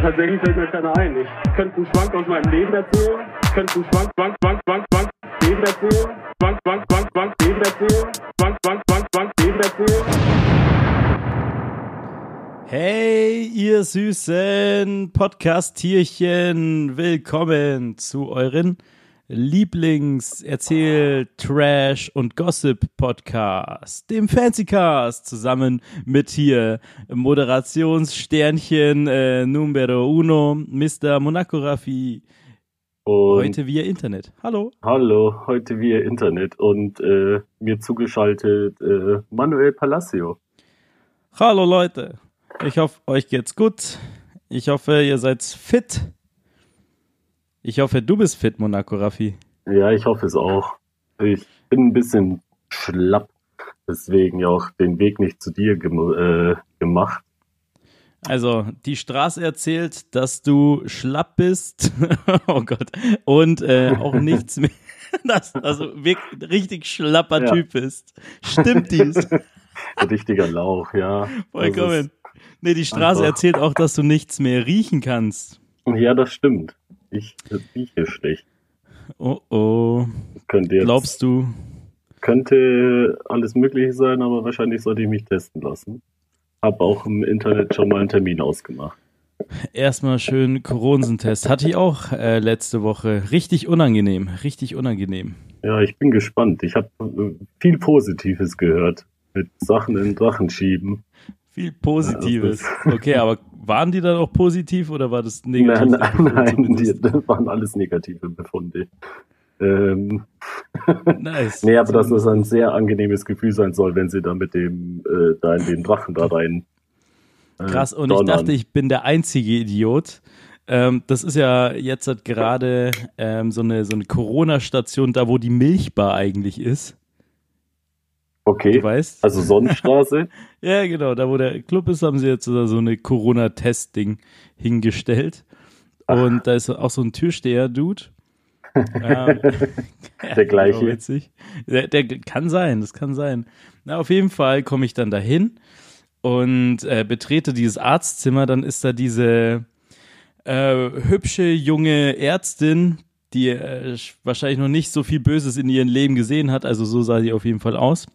Tatsächlich fällt mir keiner ein. Ich könnte einen Schwank aus meinem Leben erzählen. Könnte einen Schwank, Schwank, Schwank, Schwank, Schwank, Leben erzählen. Schwank, Schwank, Schwank, Schwank, Leben erzählen. Schwank, Schwank, Schwank, Schwank, Leben erzählen. Hey, ihr süßen Podcast-Tierchen, willkommen zu euren Lieblings-Erzähl-, Trash- und Gossip-Podcast, dem Fancycast, zusammen mit hier Moderationssternchen äh, Numero Uno, Mr. Monaco Raffi. Und Heute via Internet. Hallo. hallo, heute via Internet und äh, mir zugeschaltet äh, Manuel Palacio. Hallo Leute. Ich hoffe, euch geht's gut. Ich hoffe, ihr seid fit. Ich hoffe, du bist fit, Monaco Raffi. Ja, ich hoffe es auch. Ich bin ein bisschen schlapp, deswegen ja auch den Weg nicht zu dir gem äh, gemacht. Also, die Straße erzählt, dass du schlapp bist. oh Gott. Und äh, auch nichts mehr. Das, also wirklich richtig schlapper Ja. Typ bist. Stimmt dies? Richtiger Lauch, ja. Vollkommen. Nee, die Straße einfach- erzählt auch, dass du nichts mehr riechen kannst. Ja, das stimmt. Ich rieche schlecht. Oh oh. Könnte jetzt, Glaubst du? könnte alles Mögliche sein, aber wahrscheinlich sollte ich mich testen lassen. Hab auch im Internet schon mal einen Termin ausgemacht. Erstmal schön Coronensentest. Hatte ich auch äh, letzte Woche. Richtig unangenehm. Richtig unangenehm. Ja, ich bin gespannt. Ich habe viel Positives gehört. Mit Sachen in Drachen schieben. Viel Positives. Das Okay, aber waren die dann auch positiv oder war das negativ? Nein, nein, nein, die, das waren alles negative Befunde. Ähm, Nice. nee, aber dass es ein sehr angenehmes Gefühl sein soll, wenn sie da mit dem, äh, da in den Drachen da rein. Äh, Krass, und ich donnern. dachte, ich bin der einzige Idiot. Ähm, das ist ja jetzt halt gerade ähm, so eine, so eine Corona-Station, da wo die Milchbar eigentlich ist. Okay, Du weißt? also Sonnenstraße. Ja, genau, da wo der Club ist, haben sie jetzt so eine Corona-Test-Ding hingestellt. Und da ist auch so ein Türsteher-Dude. ähm, Der gleiche. genau, witzig. Der, der kann sein, das kann sein. Na, auf jeden Fall komme ich dann dahin und äh, betrete dieses Arztzimmer. Dann ist da diese äh, hübsche junge Ärztin, die äh, wahrscheinlich noch nicht so viel Böses in ihrem Leben gesehen hat. Also so sah sie auf jeden Fall aus.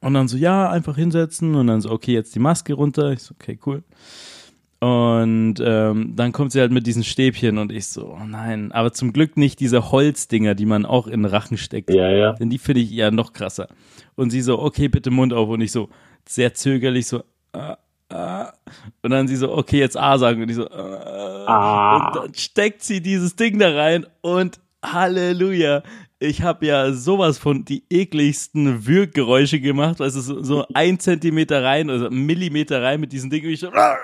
Und dann so, ja, einfach hinsetzen und dann so, okay, jetzt die Maske runter. Ich so, okay, cool. Und ähm, dann kommt sie halt mit diesen Stäbchen und ich so, oh nein, aber zum Glück nicht diese Holzdinger, die man auch in den Rachen steckt. Ja, ja. Denn die finde ich eher noch krasser. Und sie so, okay, bitte Mund auf. Und ich so, sehr zögerlich so, ah, ah. Und dann sie so, okay, jetzt A sagen. Und ich so, ah. Ah. Und dann steckt sie dieses Ding da rein und Halleluja. Ich habe ja sowas von die ekligsten Würggeräusche gemacht, weißt du, so, so ein Zentimeter rein, also ein Millimeter rein mit diesem Ding. Und ich so, ja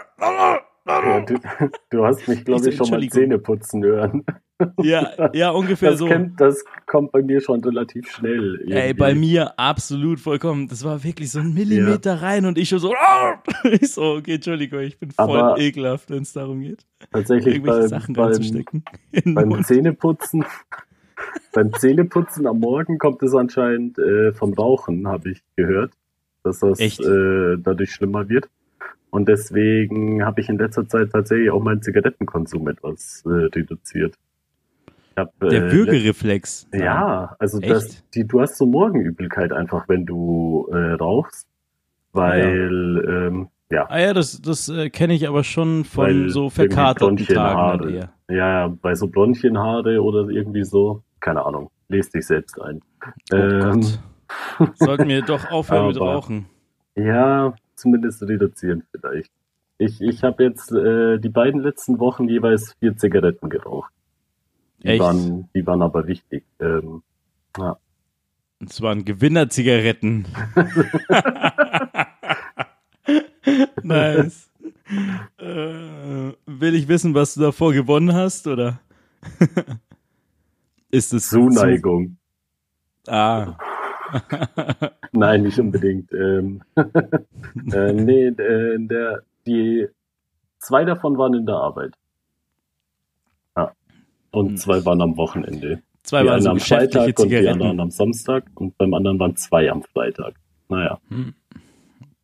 du, du hast mich, glaube Ich schon mal. Zähne putzen hören. ja, ja, ungefähr Das, so. kennt, das kommt bei mir schon relativ schnell. Ey, irgendwie. bei mir absolut vollkommen. Das war wirklich so ein Millimeter rein und ich schon so, ich so, okay, Entschuldigung, ich bin voll Aber ekelhaft, wenn es darum geht, Tatsächlich irgendwelche beim, Sachen beim, reinzustecken. Beim Mund. Zähneputzen, beim Zähneputzen am Morgen kommt es anscheinend äh, vom Rauchen, habe ich gehört, dass das äh, dadurch schlimmer wird. Und deswegen habe ich in letzter Zeit tatsächlich auch meinen Zigarettenkonsum etwas äh, reduziert. Hab, Der äh, Würgereflex. Ja, also das, die, du hast so Morgenübelkeit einfach, wenn du äh, rauchst, weil ähm, ja, Ah ja, das, das äh, kenne ich aber schon von Weil so verkaterten Tagen. Ja, ja, bei so Bronchienhaare oder irgendwie so, keine Ahnung, lest dich selbst ein. Oh Ähm, Gott. Sollten wir doch aufhören mit Rauchen. ja, zumindest reduzieren vielleicht. Ich, ich habe jetzt äh, die beiden letzten Wochen jeweils vier Zigaretten geraucht. Die, Echt? waren, die waren aber wichtig. Ähm, Und zwar ein Gewinnerzigaretten. nice. Äh, will ich wissen, was du davor gewonnen hast, oder? Ist es Zuneigung. Zu, ah. Nein, nicht unbedingt. Ähm, äh, nee, äh, der, die zwei davon waren in der Arbeit. Ja. Und Hm. zwei waren am Wochenende. Zwei die waren so am Freitag und die anderen am Samstag und beim anderen waren zwei am Freitag. Naja, Hm.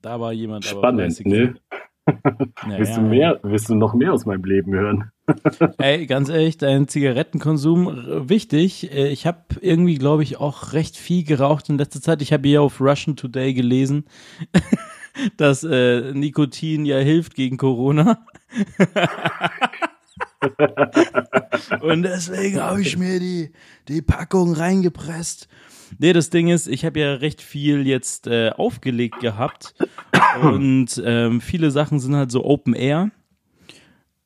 Da war jemand spannend, fleißig. ne? Naja, willst, du mehr, willst du noch mehr aus meinem Leben hören? Ey, ganz ehrlich, dein Zigarettenkonsum wichtig. Äh, Ich habe irgendwie, glaube ich, auch recht viel geraucht in letzter Zeit. Ich habe hier auf Russian Today gelesen, dass äh, Nikotin ja hilft gegen Corona. Und deswegen habe ich mir die, die Packung reingepresst. Nee, das Ding ist, ich habe ja recht viel jetzt äh, aufgelegt gehabt und ähm, viele Sachen sind halt so Open Air.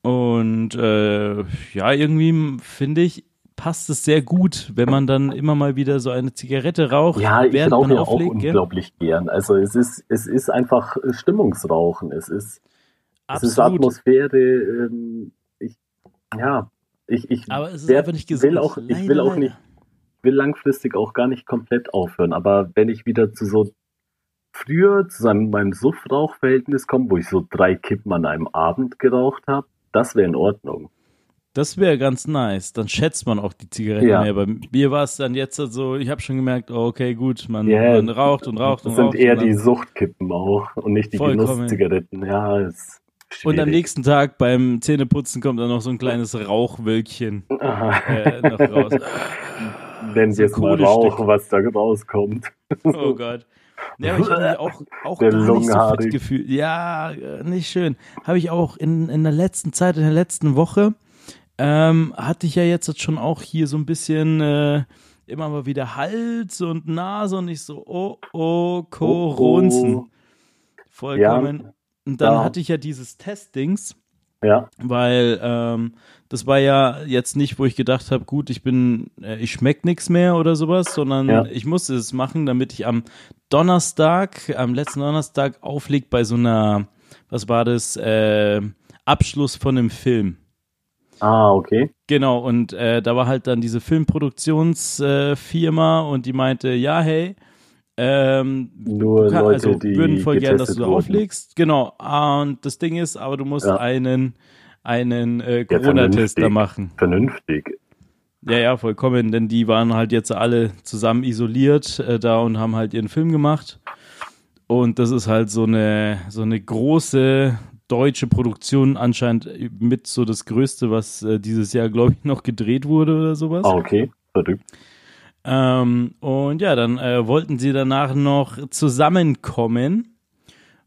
Und äh, ja, irgendwie finde ich, passt es sehr gut, wenn man dann immer mal wieder so eine Zigarette raucht, Ja, ich rauche ja auch auflegt. gell? unglaublich gern. Also es ist, es ist einfach Stimmungsrauchen. Es ist, es ist. Atmosphäre. Ähm, ich, ja, ich, ich Aber es ist werd- einfach nicht gesund. will auch, ich Leider, will auch leider. nicht, will langfristig auch gar nicht komplett aufhören. Aber wenn ich wieder zu so früher zu meinem Suffrauchverhältnis komme, wo ich so drei Kippen an einem Abend geraucht habe, das wäre in Ordnung. Das wäre ganz nice. Dann schätzt man auch die Zigarette Ja. mehr. Bei mir war es dann jetzt so, ich habe schon gemerkt, oh, okay, gut, man, Ja, man raucht und raucht und Das sind raucht. eher die Suchtkippen auch und nicht die. Genusszigaretten. Ja, ist und am schwierig. nächsten Tag beim Zähneputzen kommt dann noch so ein kleines Rauchwölkchen äh, noch raus. So wir es mal Kohlestück. Rauch, was da rauskommt. Oh Gott. Ja, ich habe auch, auch Der gar nicht so fit gefühlt. Ja, äh, nicht schön. Habe ich auch in, in der letzten Zeit, in der letzten Woche, ähm, hatte ich ja jetzt schon auch hier so ein bisschen äh, immer mal wieder Hals und Nase und ich so, oh, oh, Koronzen. Oh, Vollkommen. und dann ja. hatte ich ja dieses Testdings, Ja, weil ähm, das war ja jetzt nicht, wo ich gedacht habe, gut, ich bin, äh, ich schmeck nichts mehr oder sowas, sondern Ja. ich musste es machen, damit ich am Donnerstag, am letzten Donnerstag aufleg bei so einer, was war das, äh, Abschluss von einem Film. ah, okay. Genau, und äh, da war halt dann diese Filmproduktionsfirma Firma und die meinte, ja, hey, ähm, Nur kann, Leute, also die würden voll gern, dass du da wurden. auflegst. Genau. Und das Ding ist, aber du musst Ja. einen, einen äh, Corona-Test da machen. Vernünftig. Ja, ja, vollkommen, denn die waren halt jetzt alle zusammen isoliert äh, da und haben halt ihren Film gemacht. Und das ist halt so eine, so eine große deutsche Produktion, anscheinend mit so das Größte, was äh, dieses Jahr, glaube ich, noch gedreht wurde oder sowas. Ah, okay. Verrückt. Ähm, und ja, dann äh, wollten sie danach noch zusammenkommen.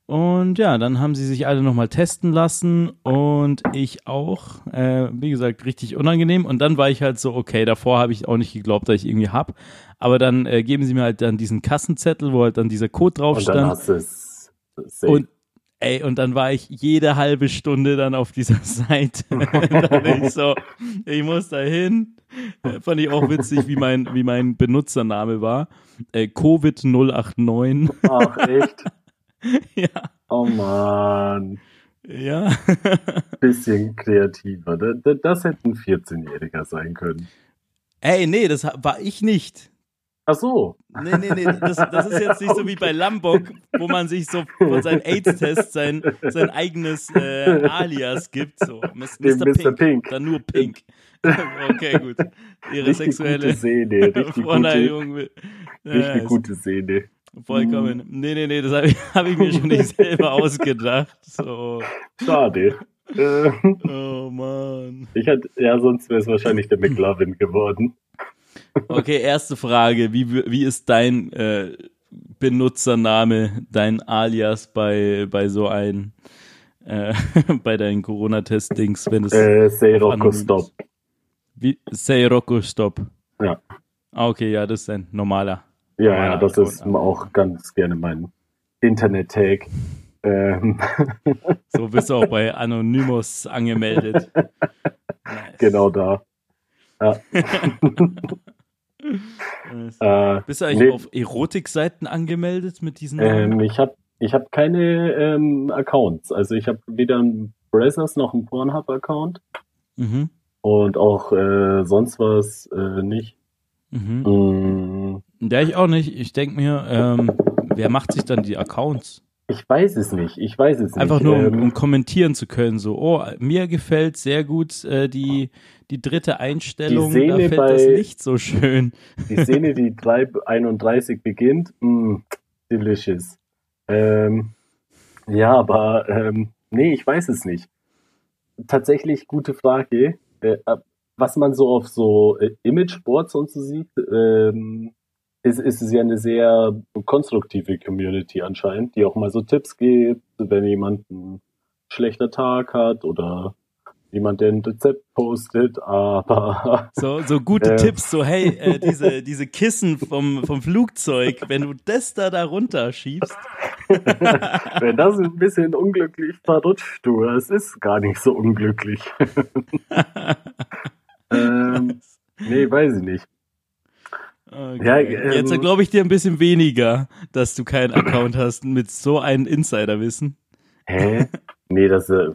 Und ja, dann haben sie sich alle nochmal testen lassen und ich auch. Äh, wie gesagt, richtig unangenehm. Und dann war ich halt so, okay, davor habe ich auch nicht geglaubt, dass ich irgendwie hab. Aber dann äh, geben sie mir halt dann diesen Kassenzettel, wo halt dann dieser Code drauf Und dann stand. hast safe. Und ey, und dann war ich jede halbe Stunde dann auf dieser Seite. da bin ich so, ich muss da hin. Äh, Fand ich auch witzig, wie mein, wie mein Benutzername war. Äh, Covid089. Ach, echt? ja. Oh man. Ja. Bisschen kreativer. Das, das, hätte ein 14-Jähriger sein können. Ey, nee, das war ich nicht. Ach so. Nee, nee, nee, das, das ist jetzt nicht so wie bei Lambok, wo man sich so von seinem AIDS-Test sein, sein eigenes äh, Alias gibt. So, Mr. Mr. Pink. Pink. Dann nur Pink. Okay, gut. Ihre Richtig sexuelle gute Szene. Richtig gute, Verneigung. will- Ja, richtig gute Szene. Vollkommen. Nee, nee, nee, das habe ich, hab ich mir schon nicht selber ausgedacht. So. Schade. Äh, Oh Mann. ich hatte, ja, sonst wäre es wahrscheinlich der McLovin geworden. Okay, erste Frage. Wie, wie ist dein äh, Benutzername, dein Alias bei, bei so ein, äh, bei deinen Corona-Test-Dings, wenn es Äh, anonym Stop. ist? Wie, say Rocco Stop. Ja. Ah, okay, ja, das ist ein normaler. Ja, Ah, ja, das cool. ist auch ganz gerne mein Internet-Tag. Ähm, So bist du auch bei Anonymous angemeldet. Nice. genau da. Ja, äh, Bist du eigentlich nee. auf Erotikseiten angemeldet mit diesen ähm, ich habe ich hab keine ähm, Accounts. Also ich habe weder einen Brazzers noch einen Pornhub-Account Mhm. Und auch äh, sonst was äh, nicht. Mhm. Mm, Ja, ich auch nicht. Ich denke mir, ähm, wer macht sich dann die Accounts? ich weiß es nicht. Ich weiß es Einfach nicht. nur, um, ähm, um kommentieren zu können. So, oh, mir gefällt sehr gut äh, die, die dritte Einstellung. Die da Szene fällt das bei- Licht so schön. Die Szene, die 331 beginnt, mm, delicious. Ähm, ja, aber ähm, nee, ich weiß es nicht. Tatsächlich gute Frage. Äh, was man so auf so äh, Imageboards und so sieht, ähm, ist, ist es ja eine sehr konstruktive Community anscheinend, die auch mal so Tipps gibt, wenn jemand einen schlechter Tag hat oder jemand, der ein Rezept postet, aber. So, so gute äh, Tipps, so hey, äh, diese, diese Kissen vom, vom Flugzeug, wenn du das da darunter schiebst. wenn das ein bisschen unglücklich verrutscht, du, es ist gar nicht so unglücklich. ähm, nee, weiß ich nicht. Okay. Ja, ähm, Jetzt glaube ich dir ein bisschen weniger, dass du keinen Account hast mit so einem Insiderwissen. Hä? Nee, das äh,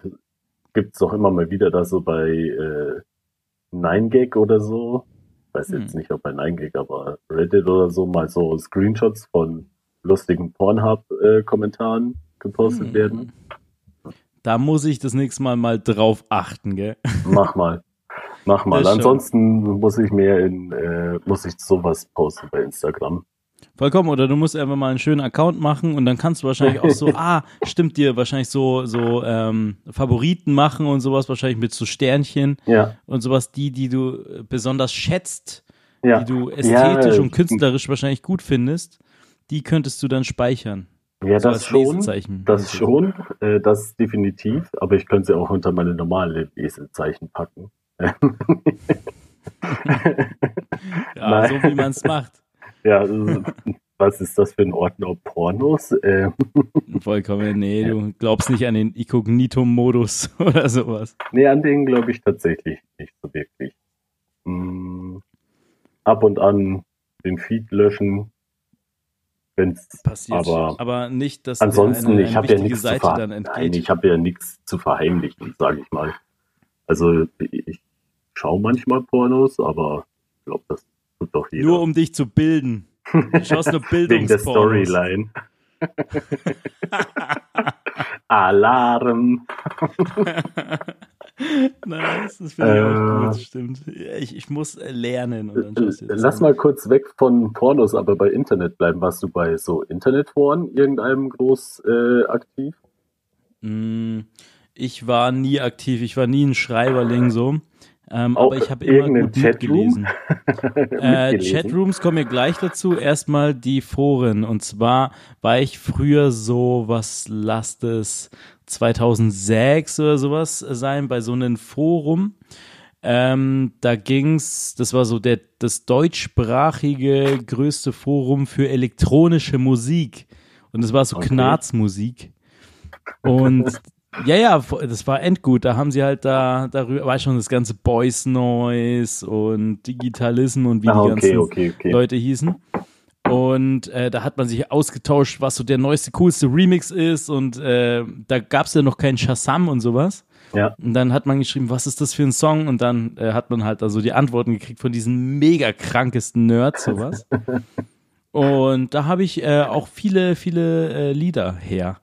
gibt's doch immer mal wieder da so bei äh, 9gag oder so. Ich weiß jetzt hm. nicht, ob bei 9gag, aber Reddit oder so mal so Screenshots von lustigen Pornhub-Kommentaren gepostet hm. werden. Da muss ich das nächste Mal mal drauf achten, gell? Mach mal. Mach mal. Ansonsten muss ich mehr in, äh, muss ich sowas posten bei Instagram. Vollkommen, oder du musst einfach mal einen schönen Account machen und dann kannst du wahrscheinlich auch so, ah, stimmt dir, wahrscheinlich so, so ähm, Favoriten machen und sowas, wahrscheinlich mit so Sternchen ja. und sowas, die, die du besonders schätzt, ja. die du ästhetisch ja. und künstlerisch wahrscheinlich gut findest, die könntest du dann speichern. Ja, so das schon, das schon, äh, das definitiv, aber ich könnte sie auch unter meine normalen Lesezeichen packen. ja, Nein. so wie man es macht. Ja, was ist das für ein Ordner Pornos? Äh. Vollkommen, nee, du glaubst nicht an den Inkognito-Modus oder sowas. Nee, an den glaube ich tatsächlich nicht so wirklich. Hm, ab und an den Feed löschen, wenn's passiert, aber, aber nicht, dass ansonsten eine, eine ich habe ja nichts Seite zu Nein, ich habe ja nichts zu verheimlichen, sage ich mal. Also ich schaue manchmal Pornos, aber ich glaube, das doch jeder. Nur um dich zu bilden. Du schaust nur. Wegen der Storyline. Alarm. nice, das finde ich äh, auch gut, stimmt. Ich, ich muss lernen. Lass mal kurz weg von Pornos, aber bei Internet bleiben. Warst du bei so Internetforen irgendeinem groß äh, aktiv? Mm, ich war nie aktiv, ich war nie ein Schreiberling so. Ähm, aber ich habe immer gut Chatroom? äh, Chatrooms kommen wir gleich dazu. Erstmal die Foren. Und zwar war ich früher so, was lasst es 2006 oder sowas sein, bei so einem Forum. Ähm, da ging's, das war so der, das deutschsprachige größte Forum für elektronische Musik. Und das war so okay. Knarzmusik. Und ja, ja, das war endgut. Da haben sie halt da darüber, war schon das ganze Boys Noise und Digitalism und wie ah, die ganzen okay, okay. Leute hießen. Und äh, da hat man sich ausgetauscht, was so der neueste, coolste Remix ist. Und äh, da gab es ja noch keinen Shazam und sowas. Ja. Und dann hat man geschrieben, was ist das für ein Song? Und dann äh, hat man halt also die Antworten gekriegt von diesen mega krankesten Nerds, sowas. und da habe ich äh, auch viele, viele äh, Lieder her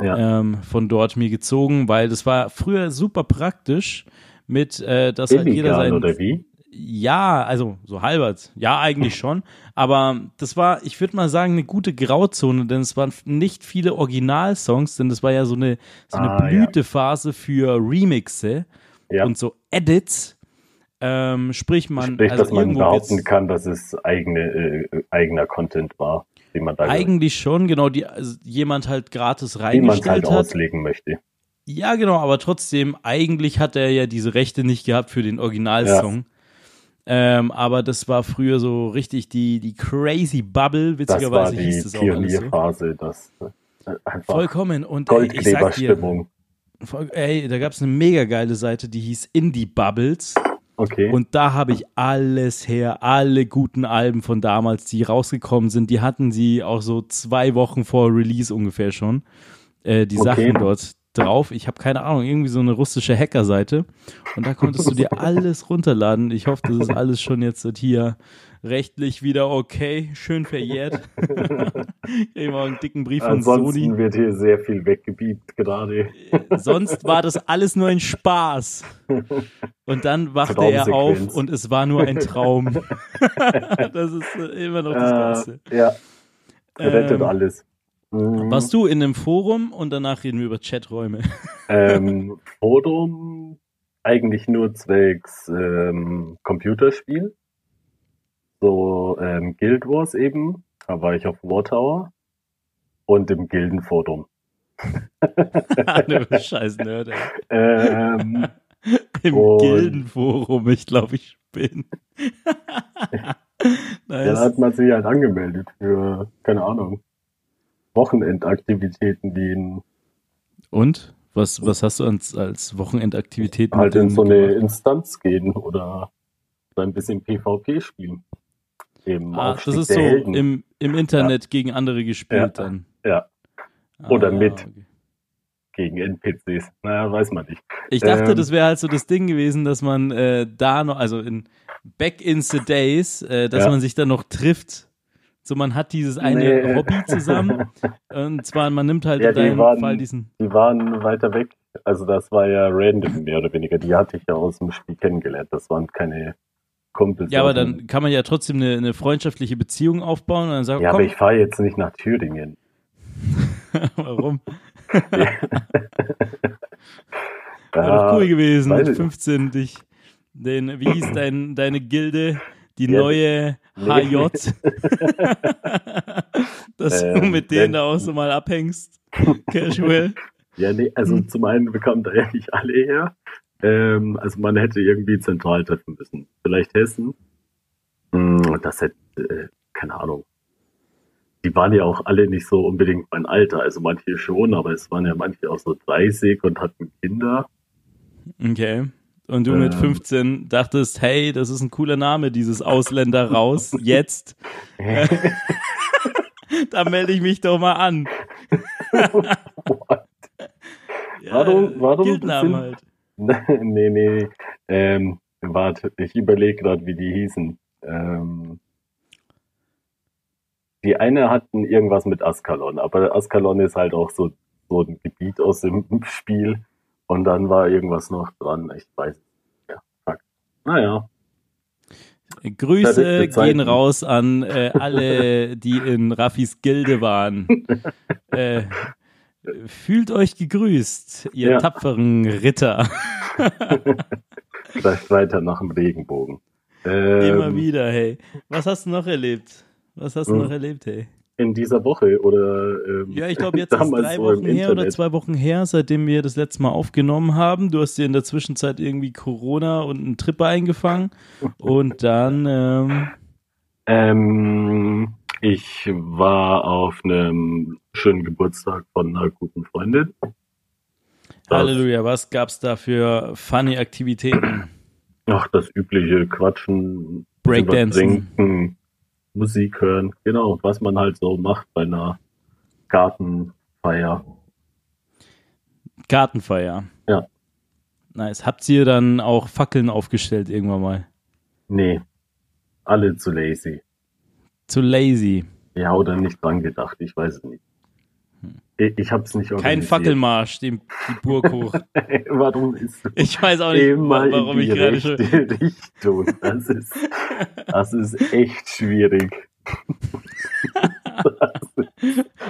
ja. ähm, von dort mir gezogen, weil das war früher super praktisch mit, äh, dass halt jeder sein. Oder wie? Ja, also so halbert. Ja, eigentlich schon. Aber das war, ich würde mal sagen, eine gute Grauzone, denn es waren nicht viele Originalsongs, denn das war ja so eine, so eine ah, Blütephase ja. für Remixe ja. und so Edits. Ähm, sprich, man. Sprich, also dass man behaupten kann, dass es eigene, äh, eigener Content war den man da Eigentlich schon, genau, die also jemand halt gratis reingestellt halt hat. auslegen möchte. Ja, genau, aber trotzdem, eigentlich hat er ja diese Rechte nicht gehabt für den Originalsong. Ja. Ähm, aber das war früher so richtig die, die crazy Bubble, witzigerweise hieß das auch alles so. das äh, Vollkommen. Und ey, ich sag dir, voll, ey, da gab es eine mega geile Seite, die hieß Indie Bubbles. Okay. Und da habe ich alles her, alle guten Alben von damals, die rausgekommen sind, die hatten sie auch so zwei Wochen vor Release ungefähr schon, äh, die okay. Sachen dort drauf. Ich habe keine Ahnung, irgendwie so eine russische Hackerseite. Und da konntest du dir alles runterladen. Ich hoffe, das ist alles schon jetzt hier rechtlich wieder okay, schön verjährt. Immer einen dicken Brief von Sony. Ansonsten wird hier sehr viel weggebiebt gerade. Sonst war das alles nur ein Spaß. Und dann wachte er auf und es war nur ein Traum. das ist immer noch das Beste. Äh, ja, rettet ähm, alles. Mhm. Warst du in einem Forum und danach reden wir über Chaträume? Ähm, Forum eigentlich nur zwecks ähm, Computerspiel. So ähm, Guild Wars eben. Da war ich auf War Tower. Und im Gildenforum. du scheiß Nerd, ey. Ähm, Im Und- Gildenforum, ich glaube, ich bin. ja, da nice. hat man sich halt angemeldet für, keine Ahnung, Wochenendaktivitäten, die in, Und? Was, was hast du als, als Wochenendaktivität halt in so eine gemacht? Instanz gehen oder so ein bisschen PvP spielen. Eben Ah, das Aufstieg ist der so Helden. im, im Internet gegen andere gespielt Ja. dann. Ja, Oder Ah, mit. okay. gegen NPCs. Naja, weiß man nicht. Ich dachte, Ähm, das wäre halt so das Ding gewesen, dass man äh, da noch, also in Back in the Days, äh, dass Ja. man sich dann noch trifft. So, man hat dieses eine Nee. Hobby zusammen. Und zwar, man nimmt halt Ja, in die deinem waren- Fall diesen. Die waren weiter weg. Also das war ja random, mehr oder weniger. Die hatte ich ja aus dem Spiel kennengelernt. Das waren keine Kumpels. Ja, aber dann kann man ja trotzdem eine, eine freundschaft Beziehung aufbauen und dann sagen, Ja, komm, aber ich fahre jetzt nicht nach Thüringen. warum? Wäre doch cool gewesen, mit ich 15 dich, den, wie hieß dein, deine Gilde, die Ja, neue nee. HJ, dass du Ähm, mit denen wenn- da auch so mal abhängst, casual. Ja, nee, also zum einen bekamen da ja nicht alle her. Ähm, also man hätte irgendwie zentral treffen müssen. Vielleicht Hessen. Hm, Das hätte, äh, keine Ahnung. Die waren ja auch alle nicht so unbedingt mein Alter. Also manche schon, aber es waren ja manche auch so 30 und hatten Kinder. Okay. Und du mit Ähm. 15 dachtest, hey, das ist ein cooler Name, dieses Ausländer raus, jetzt. da melde ich mich doch mal an. Ja, Warum- warum sind- halt. nee, nee. Ähm, warte, ich überlege gerade, wie die hießen. Ähm, die eine hatten irgendwas mit Askalon, aber Askalon ist halt auch so, so ein Gebiet aus dem Spiel. Und dann war irgendwas noch dran. Ich weiß. Ja, fuck. Naja. Grüße gehen raus an äh, alle, die in Raffis Gilde waren. äh, fühlt euch gegrüßt, ihr Ja. tapferen Ritter. Vielleicht weiter nach dem Regenbogen. Ähm, Immer wieder, hey. Was hast du noch erlebt? Was hast du Hm. noch erlebt, hey? In dieser Woche oder ähm, Ja, ich glaube, jetzt ist drei so Wochen her oder Internet. zwei Wochen her, seitdem wir das letzte Mal aufgenommen haben. Du hast dir in der Zwischenzeit irgendwie Corona und einen Tripper eingefangen. Und dann, ähm, Ähm, ich war auf einem schönen Geburtstag von einer guten Freundin. Das- Halleluja, was gab's da für funny Aktivitäten? Ach, das übliche Quatschen, Breakdancen. Musik hören, genau, was man halt so macht bei einer Gartenfeier. Gartenfeier. Ja. Nice. Habt ihr dann auch Fackeln aufgestellt irgendwann mal? Nee, alle zu lazy. Zu lazy. Ja, oder nicht dran gedacht, ich weiß es nicht. Ich, ich hab's nicht Kein. Fackelmarsch, den, die Burg hoch. Warum ist du Ich weiß auch nicht, immer warum in ich die gerade schon. Richtung? Das ist, das ist echt schwierig.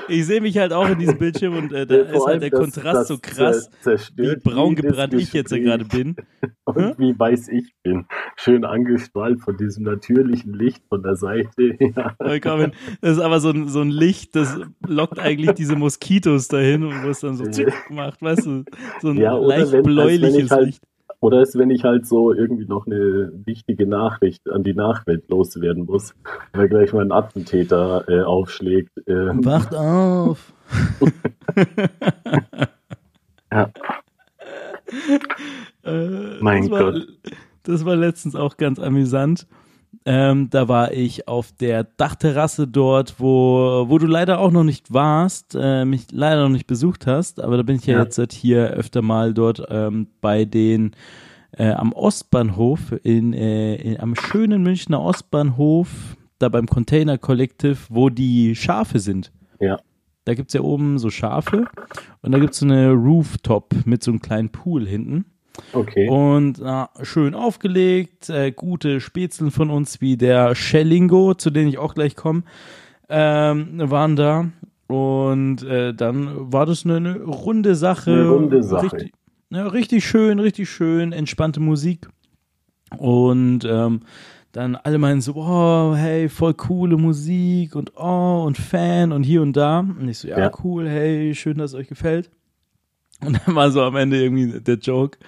Ich sehe mich halt auch in diesem Bildschirm und äh, da Vor ist halt der Kontrast das so krass, wie braun gebrannt ich jetzt ja gerade bin. Und wie weiß ich bin. Schön angestrahlt von diesem natürlichen Licht von der Seite. Ja. Vollkommen. Das ist aber so ein, so ein Licht, das lockt eigentlich diese Moskitos dahin und wo es dann so zick macht, weißt du? So ein Ja, leicht wenn- wenn bläuliches ich halt- Licht. Oder ist, wenn ich halt so irgendwie noch eine wichtige Nachricht an die Nachwelt loswerden muss, weil gleich mal ein Attentäter äh, aufschlägt. Äh, Wacht auf! Ja. Äh, Mein das war, Gott. Das war letztens auch ganz amüsant. Ähm, da war ich auf der Dachterrasse dort, wo, wo du leider auch noch nicht warst, äh, mich leider noch nicht besucht hast, aber da bin ich ja, Ja. jetzt seit hier öfter mal dort ähm, bei den äh, am Ostbahnhof, in, äh, in, am schönen Münchner Ostbahnhof, da beim Container Collective, wo die Schafe sind. Ja. Da gibt's ja oben so Schafe und da gibt's so eine Rooftop mit so einem kleinen Pool hinten. Okay. Und na, schön aufgelegt, äh, gute Spätzeln von uns wie der Schellingo, zu denen ich auch gleich komme, ähm, waren da. Und äh, dann war das eine, eine runde Sache. Eine runde Sache. Richtig, ja, richtig schön, richtig schön, entspannte Musik. Und ähm, dann alle meinen so, oh, hey, voll coole Musik und oh, und Fan und hier und da. Und ich so, ja, Ja. cool, hey, schön, dass es euch gefällt. Und dann war so am Ende irgendwie der Joke.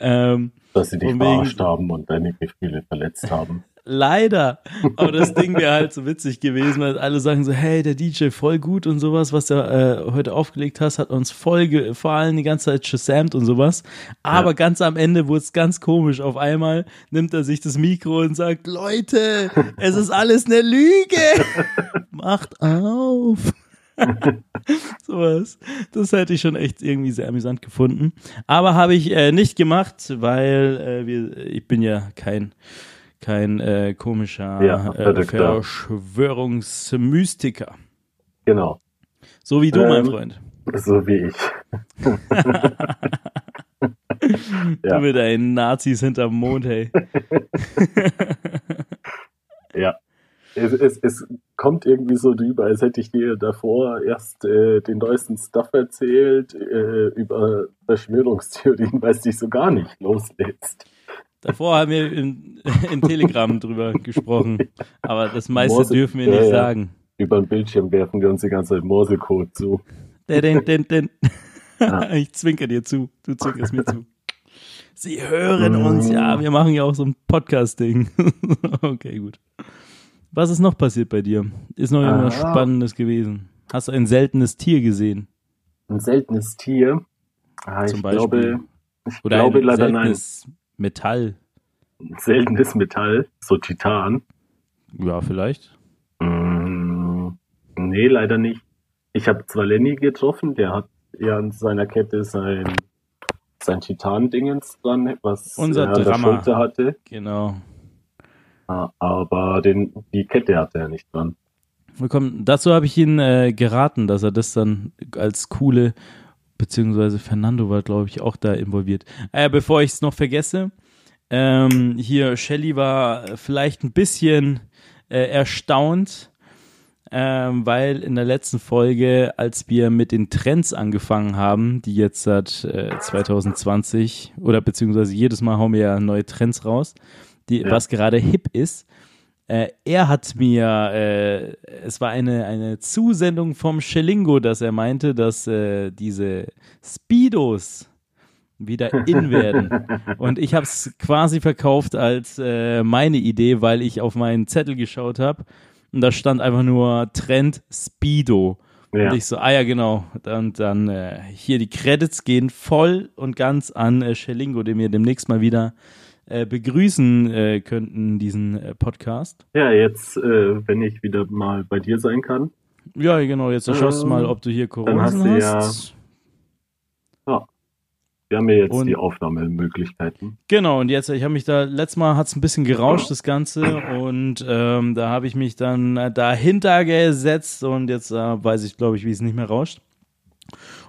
Ähm, Dass sie dich verarscht haben und deine Gefühle verletzt haben. Leider. Aber das Ding wäre halt so witzig gewesen, weil alle sagen so, hey, der DJ voll gut und sowas, was du äh, heute aufgelegt hast, hat uns voll gefallen, die ganze Zeit shazamt und sowas. Aber Ja. ganz am Ende wurde es ganz komisch. Auf einmal nimmt er sich das Mikro und sagt, Leute, es ist alles eine Lüge. Macht auf. sowas. Das hätte ich schon echt irgendwie sehr amüsant gefunden. Aber habe ich äh, nicht gemacht, weil äh, wir, ich bin ja kein kein äh, komischer Ja, äh. Verschwörungsmystiker. Genau. So wie du, mein Ähm, Freund. So wie ich. Ja. Du mit deinen Nazis hinterm Mond, hey. Ja. Es, es, es kommt irgendwie so drüber, als hätte ich dir davor erst äh, den neuesten Stuff erzählt äh, über Verschwörungstheorien, weil es dich so gar nicht loslässt. Davor haben wir in, in Telegram drüber gesprochen. Aber das meiste Morse- dürfen wir nicht ja. sagen. Über den Bildschirm werfen wir uns die ganze Zeit Morsecode zu. Den, den, den. Ja. Ich zwinker dir zu. Du zwinkerst mir zu. Sie hören Mm. uns. Ja, wir machen ja auch so ein Podcast-Ding. okay, gut. Was ist noch passiert bei dir? Ist noch irgendwas Ah. Spannendes gewesen? Hast du ein seltenes Tier gesehen? Ein seltenes Tier. Ah, Zum ich Beispiel. glaube, ich Oder glaube ein leider nein. seltenes Metall? Ein seltenes Metall, so Titan. Ja, vielleicht. Mm, nee, leider nicht. Ich habe zwar Lenny getroffen, der hat ja an seiner Kette sein, sein Titan-Dingens dran, was Unser er an der. Schulter hatte. Genau. Aber den, die Kette hatte er nicht dran. Willkommen. Dazu habe ich ihn äh, geraten, dass er das dann als coole, beziehungsweise Fernando war, glaube ich, auch da involviert. Äh, bevor ich es noch vergesse, ähm, hier, Shelly war vielleicht ein bisschen äh, erstaunt, ähm, weil in der letzten Folge, als wir mit den Trends angefangen haben, die jetzt seit äh, 2020 oder beziehungsweise jedes Mal hauen wir ja neue Trends raus, die, Ja. was gerade hip ist, äh, er hat mir, äh, es war eine, eine Zusendung vom Schelingo, dass er meinte, dass äh, diese Speedos wieder in werden. Und ich habe es quasi verkauft als äh, meine Idee, weil ich auf meinen Zettel geschaut habe und da stand einfach nur Trend Speedo. Ja. Und ich so, ah ja, genau. Und dann äh, hier die Credits gehen voll und ganz an äh, Schelingo, den wir demnächst mal wieder äh, begrüßen äh, könnten, diesen äh, Podcast. Ja, jetzt, äh, wenn ich wieder mal bei dir sein kann. Ja, genau, jetzt schaust du Ähm, mal, ob du hier Corona hast hast. du ja- Wir haben ja jetzt Und- die Aufnahmemöglichkeiten. Genau, und jetzt, ich habe mich da, letztes Mal hat es ein bisschen gerauscht, das Ganze, und ähm, da habe ich mich dann dahinter gesetzt und jetzt äh, weiß ich, glaube ich, wie es nicht mehr rauscht.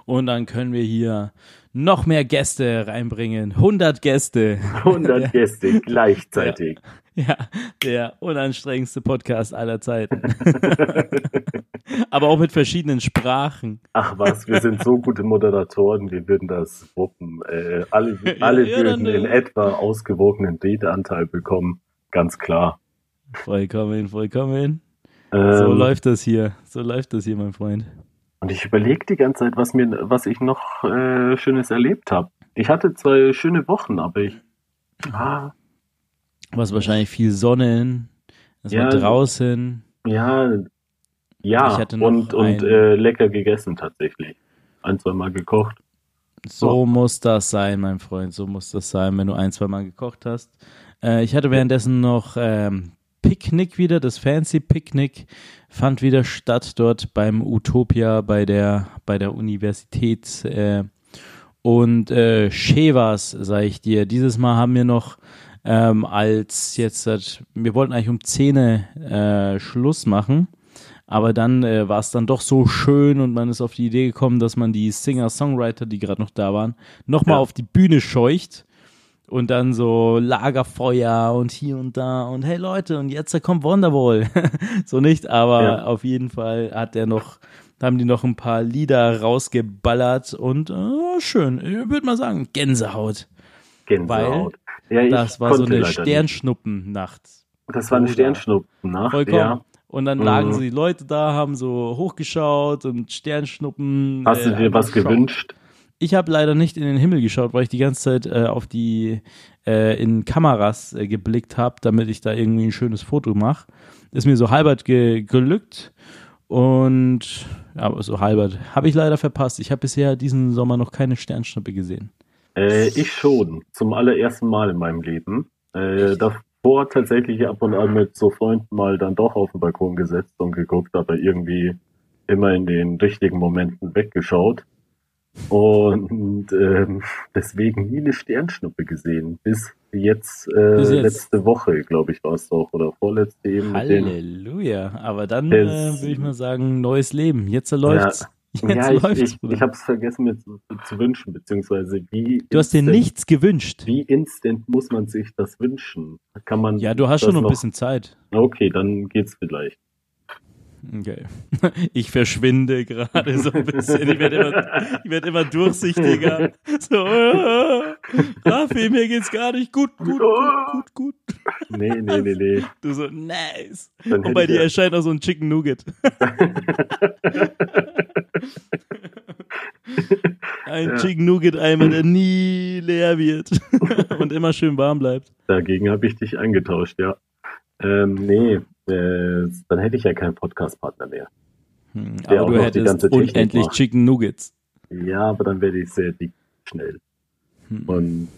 Und dann können wir hier noch mehr Gäste reinbringen. 100 Gäste. 100 Gäste gleichzeitig. Ja, der unanstrengendste Podcast aller Zeiten. Aber auch mit verschiedenen Sprachen. Ach was, wir sind so gute Moderatoren, wir würden das wuppen. Äh, alle alle ja, dann, würden in äh, etwa ausgewogenen Redeanteil bekommen, ganz klar. Vollkommen, vollkommen. Ähm, So läuft das hier. So läuft das hier, mein Freund. Und ich überlege die ganze Zeit, was mir, was ich noch äh, Schönes erlebt habe. Ich hatte zwei schöne Wochen, aber ich. Ah, Was wahrscheinlich viel Sonne. Es Ja, war draußen. ja, ja, und, und äh, lecker gegessen tatsächlich. Ein, zwei Mal gekocht. So Oh. muss das sein, mein Freund. So muss das sein, wenn du ein, zwei Mal gekocht hast. Äh, ich hatte währenddessen noch ähm, Picknick wieder, das Fancy Picknick fand wieder statt dort beim Utopia bei der bei der Universität äh, und äh, Chevas, sage ich dir. Dieses Mal haben wir noch ähm, als jetzt, wir wollten eigentlich um 10 äh, Schluss machen, aber dann äh, war es dann doch so schön und man ist auf die Idee gekommen, dass man die Singer-Songwriter, die gerade noch da waren, nochmal Ja. auf die Bühne scheucht und dann so Lagerfeuer und hier und da und hey Leute und jetzt kommt Wonderwall. so nicht, aber Ja. auf jeden Fall hat er noch haben die noch ein paar Lieder rausgeballert und äh, schön. Ich würde mal sagen, Gänsehaut. Gänsehaut. Weil ja, das war so eine Sternschnuppennacht. Das war eine Sternschnuppennacht. Vollkommen. Ja. Und dann lagen mhm. so die Leute da, haben so hochgeschaut und Sternschnuppen. Hast du dir äh, was geschaut. gewünscht? Ich habe leider nicht in den Himmel geschaut, weil ich die ganze Zeit äh, auf die äh, in Kameras äh, geblickt habe, damit ich da irgendwie ein schönes Foto mache. Ist mir so halbert ge gelückt und ja, so halbert habe ich leider verpasst. Ich habe bisher diesen Sommer noch keine Sternschnuppe gesehen. Äh, ich schon, zum allerersten Mal in meinem Leben. Äh, davor tatsächlich ab und an mit so Freunden mal dann doch auf den Balkon gesetzt und geguckt, aber irgendwie immer in den richtigen Momenten weggeschaut. Und ähm, deswegen nie eine Sternschnuppe gesehen. Bis jetzt, äh, Bis jetzt. letzte Woche, glaube ich, war es doch. Oder vorletzte eben. Halleluja. Aber dann äh, würde ich mal sagen, neues Leben. Jetzt läuft's. Ja. Jetzt ja, ich, läuft's, ich, ich habe es vergessen mir zu, zu, wünschen, beziehungsweise wie. Du hast dir nichts gewünscht. Wie instant muss man sich das wünschen? Kann man. Ja, du hast schon noch ein bisschen Zeit. Okay, dann geht's vielleicht. Okay. Ich verschwinde gerade so ein bisschen. Ich werde immer, ich werd immer durchsichtiger. So, äh, Raffi, mir geht's gar nicht gut, gut, gut, gut, gut. Nee, nee, nee, nee. Du so, nice. Dann Und bei dir ja. erscheint auch so ein Chicken Nugget. ein ja. Chicken Nugget Eimer, der nie leer wird und immer schön warm bleibt. Dagegen habe ich dich eingetauscht, ja. Ähm, nee, äh, dann hätte ich ja keinen Podcast-Partner mehr. Hm, aber du hättest unendlich macht. Chicken Nuggets. Ja, aber dann werde ich sehr dick schnell. Hm. Und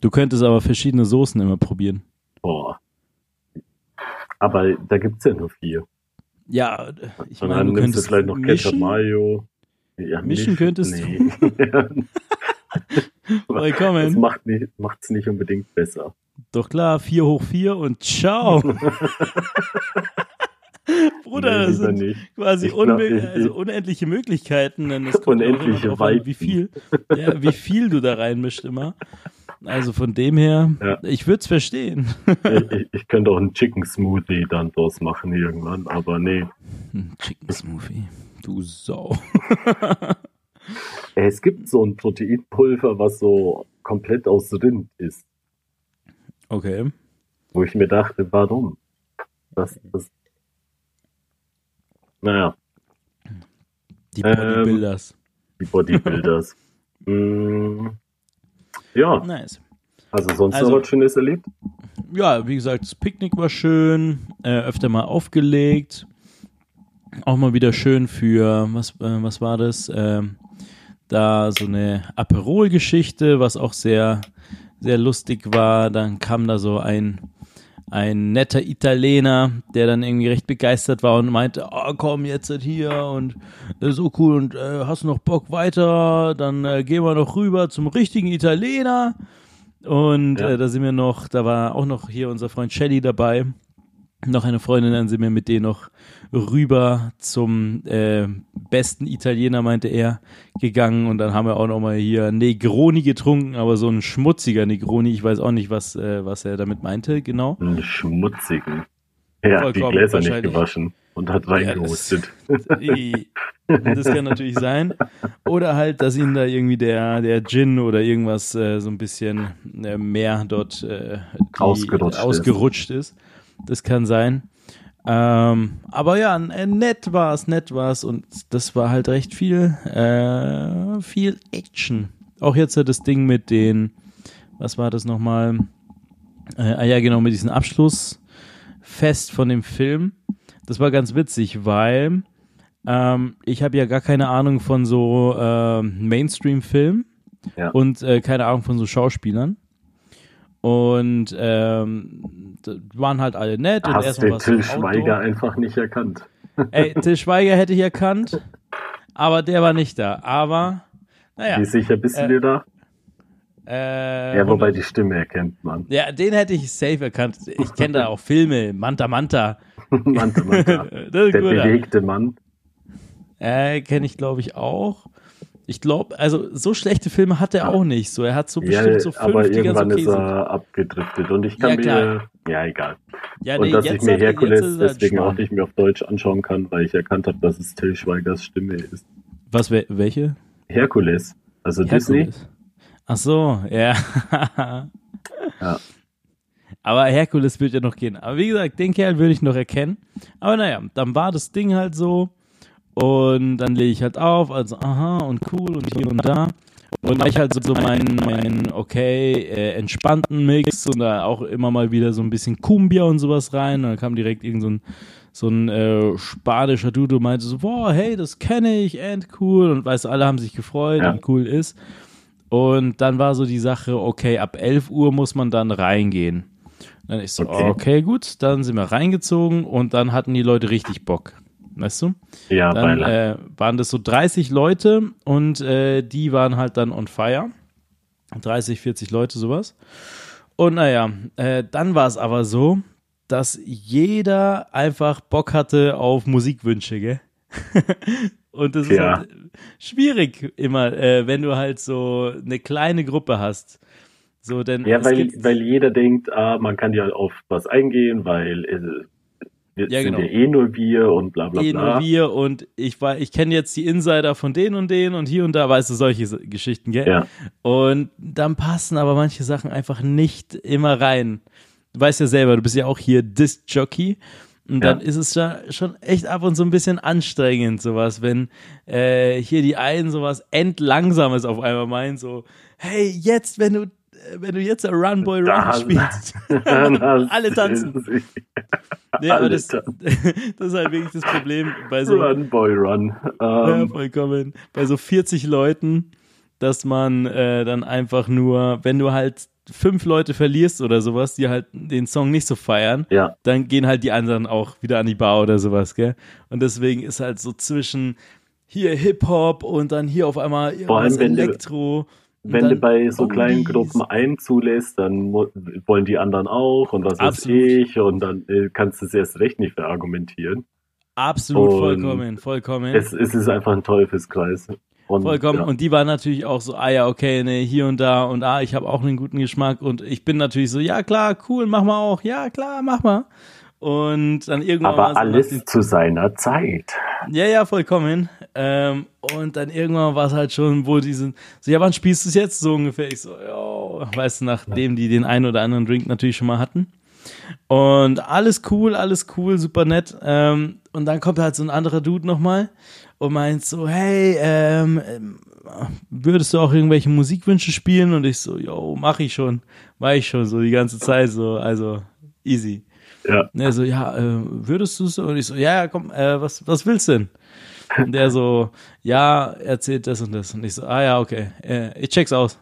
du könntest aber verschiedene Soßen immer probieren. Boah. Aber da gibt es ja nur vier. Ja, ich meine, du könntest vielleicht noch Ketchup Mayo. Ja, mischen könntest nee. du. Willkommen. Das macht es nicht unbedingt besser. Doch klar, 4 hoch 4 und ciao. Bruder, nee, das sind nicht. quasi glaub, also unendliche Möglichkeiten. Denn es kommt unendliche Weiten. Wie viel, ja, wie viel du da reinmischst immer. Also von dem her, ja. ich würde es verstehen. ich, ich, könnte auch einen Chicken Smoothie dann draus machen irgendwann, aber nee. Chicken Smoothie, du Sau. es gibt so ein Proteinpulver, was so komplett aus Rind ist. Okay. Wo ich mir dachte, warum? Das, das. Naja. Die Bodybuilders. Ähm, die Bodybuilders. mm, ja. Nice. Also sonst also, noch was Schönes erlebt? Ja, wie gesagt, das Picknick war schön, äh, öfter mal aufgelegt. Auch mal wieder schön für, was, äh, was war das? Äh, da so eine Aperol-Geschichte, was auch sehr sehr lustig war. Dann kam da so ein, ein netter Italiener, der dann irgendwie recht begeistert war und meinte, oh, komm jetzt hier und äh, so cool und äh, hast noch Bock weiter, dann äh, gehen wir noch rüber zum richtigen Italiener. Und ja. äh, da sind wir noch, da war auch noch hier unser Freund Shelly dabei noch eine Freundin, dann sind wir mit denen noch rüber zum äh, besten Italiener, meinte er, gegangen und dann haben wir auch noch mal hier Negroni getrunken, aber so ein schmutziger Negroni, ich weiß auch nicht, was, äh, was er damit meinte, genau. Einen schmutzigen. Er hat die Gläser nicht gewaschen und hat reingehustet. Ja, das, das, kann natürlich sein. Oder halt, dass ihm da irgendwie der, der Gin oder irgendwas äh, so ein bisschen äh, mehr dort äh, die, ausgerutscht, ausgerutscht ist. ist. Das kann sein. Ähm, aber ja, äh, nett war es, nett war es und das war halt recht viel, äh, viel Action. Auch jetzt das Ding mit den, was war das nochmal? Äh, ah ja, genau, mit diesem Abschlussfest von dem Film. Das war ganz witzig, weil ähm, ich habe ja gar keine Ahnung von so äh, Mainstream-Filmen ja. und äh, keine Ahnung von so Schauspielern. Und ähm, waren halt alle nett. Hast und erstmal den Till Schweiger einfach nicht erkannt. Ey, Till Schweiger hätte ich erkannt, aber der war nicht da. Aber, naja. Wie sicher bist du äh, dir da? Äh, ja, wobei die Stimme erkennt man. Ja, den hätte ich safe erkannt. Ich kenne da auch Filme, Manta Manta. Manta Manta. Der bewegte Mann. Äh, kenne ich glaube ich auch. Ich glaube, also so schlechte Filme hat er auch nicht. So, er hat so bestimmt ja, so fünf, aber irgendwann okay ist er abgedriftet. Und ich kann ja, mir Ja, egal. Ja, Und dass ich mir Herkules deswegen auch nicht mehr auf Deutsch anschauen kann, weil ich erkannt habe, dass es Till Schweigers Stimme ist. Was, wel- welche? Herkules, also Disney. Herkules. Ach so, ja. Ja. Aber Herkules wird ja noch gehen. Aber wie gesagt, den Kerl würde ich noch erkennen. Aber naja, dann war das Ding halt so. Und dann lege ich halt auf, also aha und cool und hier und da. Und mache ich halt so, meinen, meinen okay, äh, entspannten Mix und da auch immer mal wieder so ein bisschen Cumbia und sowas rein. Und dann kam direkt irgend so ein, so ein äh, spanischer Dude und meinte so, boah, hey, das kenne ich, and cool. Und weißt du, alle haben sich gefreut, Ja. wie cool ist. Und dann war so die Sache, okay, ab 11 Uhr muss man dann reingehen. Dann ich so, Okay. okay. gut, dann sind wir reingezogen und dann hatten die Leute richtig Bock. Weißt du? Ja, Dann äh, waren das so 30 Leute und äh, die waren halt dann on fire. 30, 40 Leute, sowas. Und naja, äh, dann war es aber so, dass jeder einfach Bock hatte auf Musikwünsche, gell? und das ist Ja. halt schwierig immer, äh, wenn du halt so eine kleine Gruppe hast. So, denn ja, es weil, weil jeder denkt, ah, man kann ja auf was eingehen, weil wir Ja, sind genau. ja eh nur wir und bla bla eh bla. nur wir und ich war, ich kenne jetzt die Insider von denen und denen und hier und da, weißt du, solche Geschichten, gell? Ja. Und dann passen aber manche Sachen einfach nicht immer rein. Du weißt ja selber, du bist ja auch hier Disc-Jockey. Und dann Ja. ist es ja schon echt ab und zu ein bisschen anstrengend, sowas, wenn äh, hier die einen sowas endlangsames auf einmal meinen, so, hey, jetzt, wenn du, wenn du jetzt Run Boy Run spielst. Alle tanzen. Ja, aber das, das ist halt wirklich das Problem bei so, Run, Boy, Run. ja, Ähm, vollkommen. Bei so 40 Leuten, dass man äh, dann einfach nur, wenn du halt fünf Leute verlierst oder sowas, die halt den Song nicht so feiern, ja, dann gehen halt die anderen auch wieder an die Bar oder sowas, gell? Und deswegen ist halt so zwischen hier Hip-Hop und dann hier auf einmal irgendwas wenn du- Wenn du dann bei so kleinen Oldies. Gruppen einen zulässt, dann wollen die anderen auch und was weiß Absolut. ich und dann äh, kannst du es erst recht nicht verargumentieren. Absolut, Und vollkommen, vollkommen. Es, es ist einfach ein Teufelskreis. Und, Vollkommen. Ja, Und die waren natürlich auch so, ah ja, okay, nee, hier und da und ah, ich habe auch einen guten Geschmack und ich bin natürlich so, ja klar, cool, mach mal auch, ja klar, mach mal. Und dann irgendwann aber alles zu seiner Zeit. ja, ja, vollkommen. Ähm, und dann irgendwann war es halt schon, wo die sind, so, ja, wann spielst du es jetzt? So ungefähr. Ich so, ja, weißt du, nachdem die den einen oder anderen Drink natürlich schon mal hatten. Und alles cool, alles cool, super nett. Ähm, und dann kommt halt so ein anderer Dude nochmal und meint so, hey, ähm, ähm, würdest du auch irgendwelche Musikwünsche spielen? Und ich so, yo, mach ich schon, mach ich schon, so die ganze Zeit so, also easy. Ja, Und er so, ja, äh, würdest du so? Und ich so, ja, ja, komm, äh, was, was willst du denn? Und der so, ja, erzählt das und das. Und ich so, ah ja, okay, äh, ich check's aus.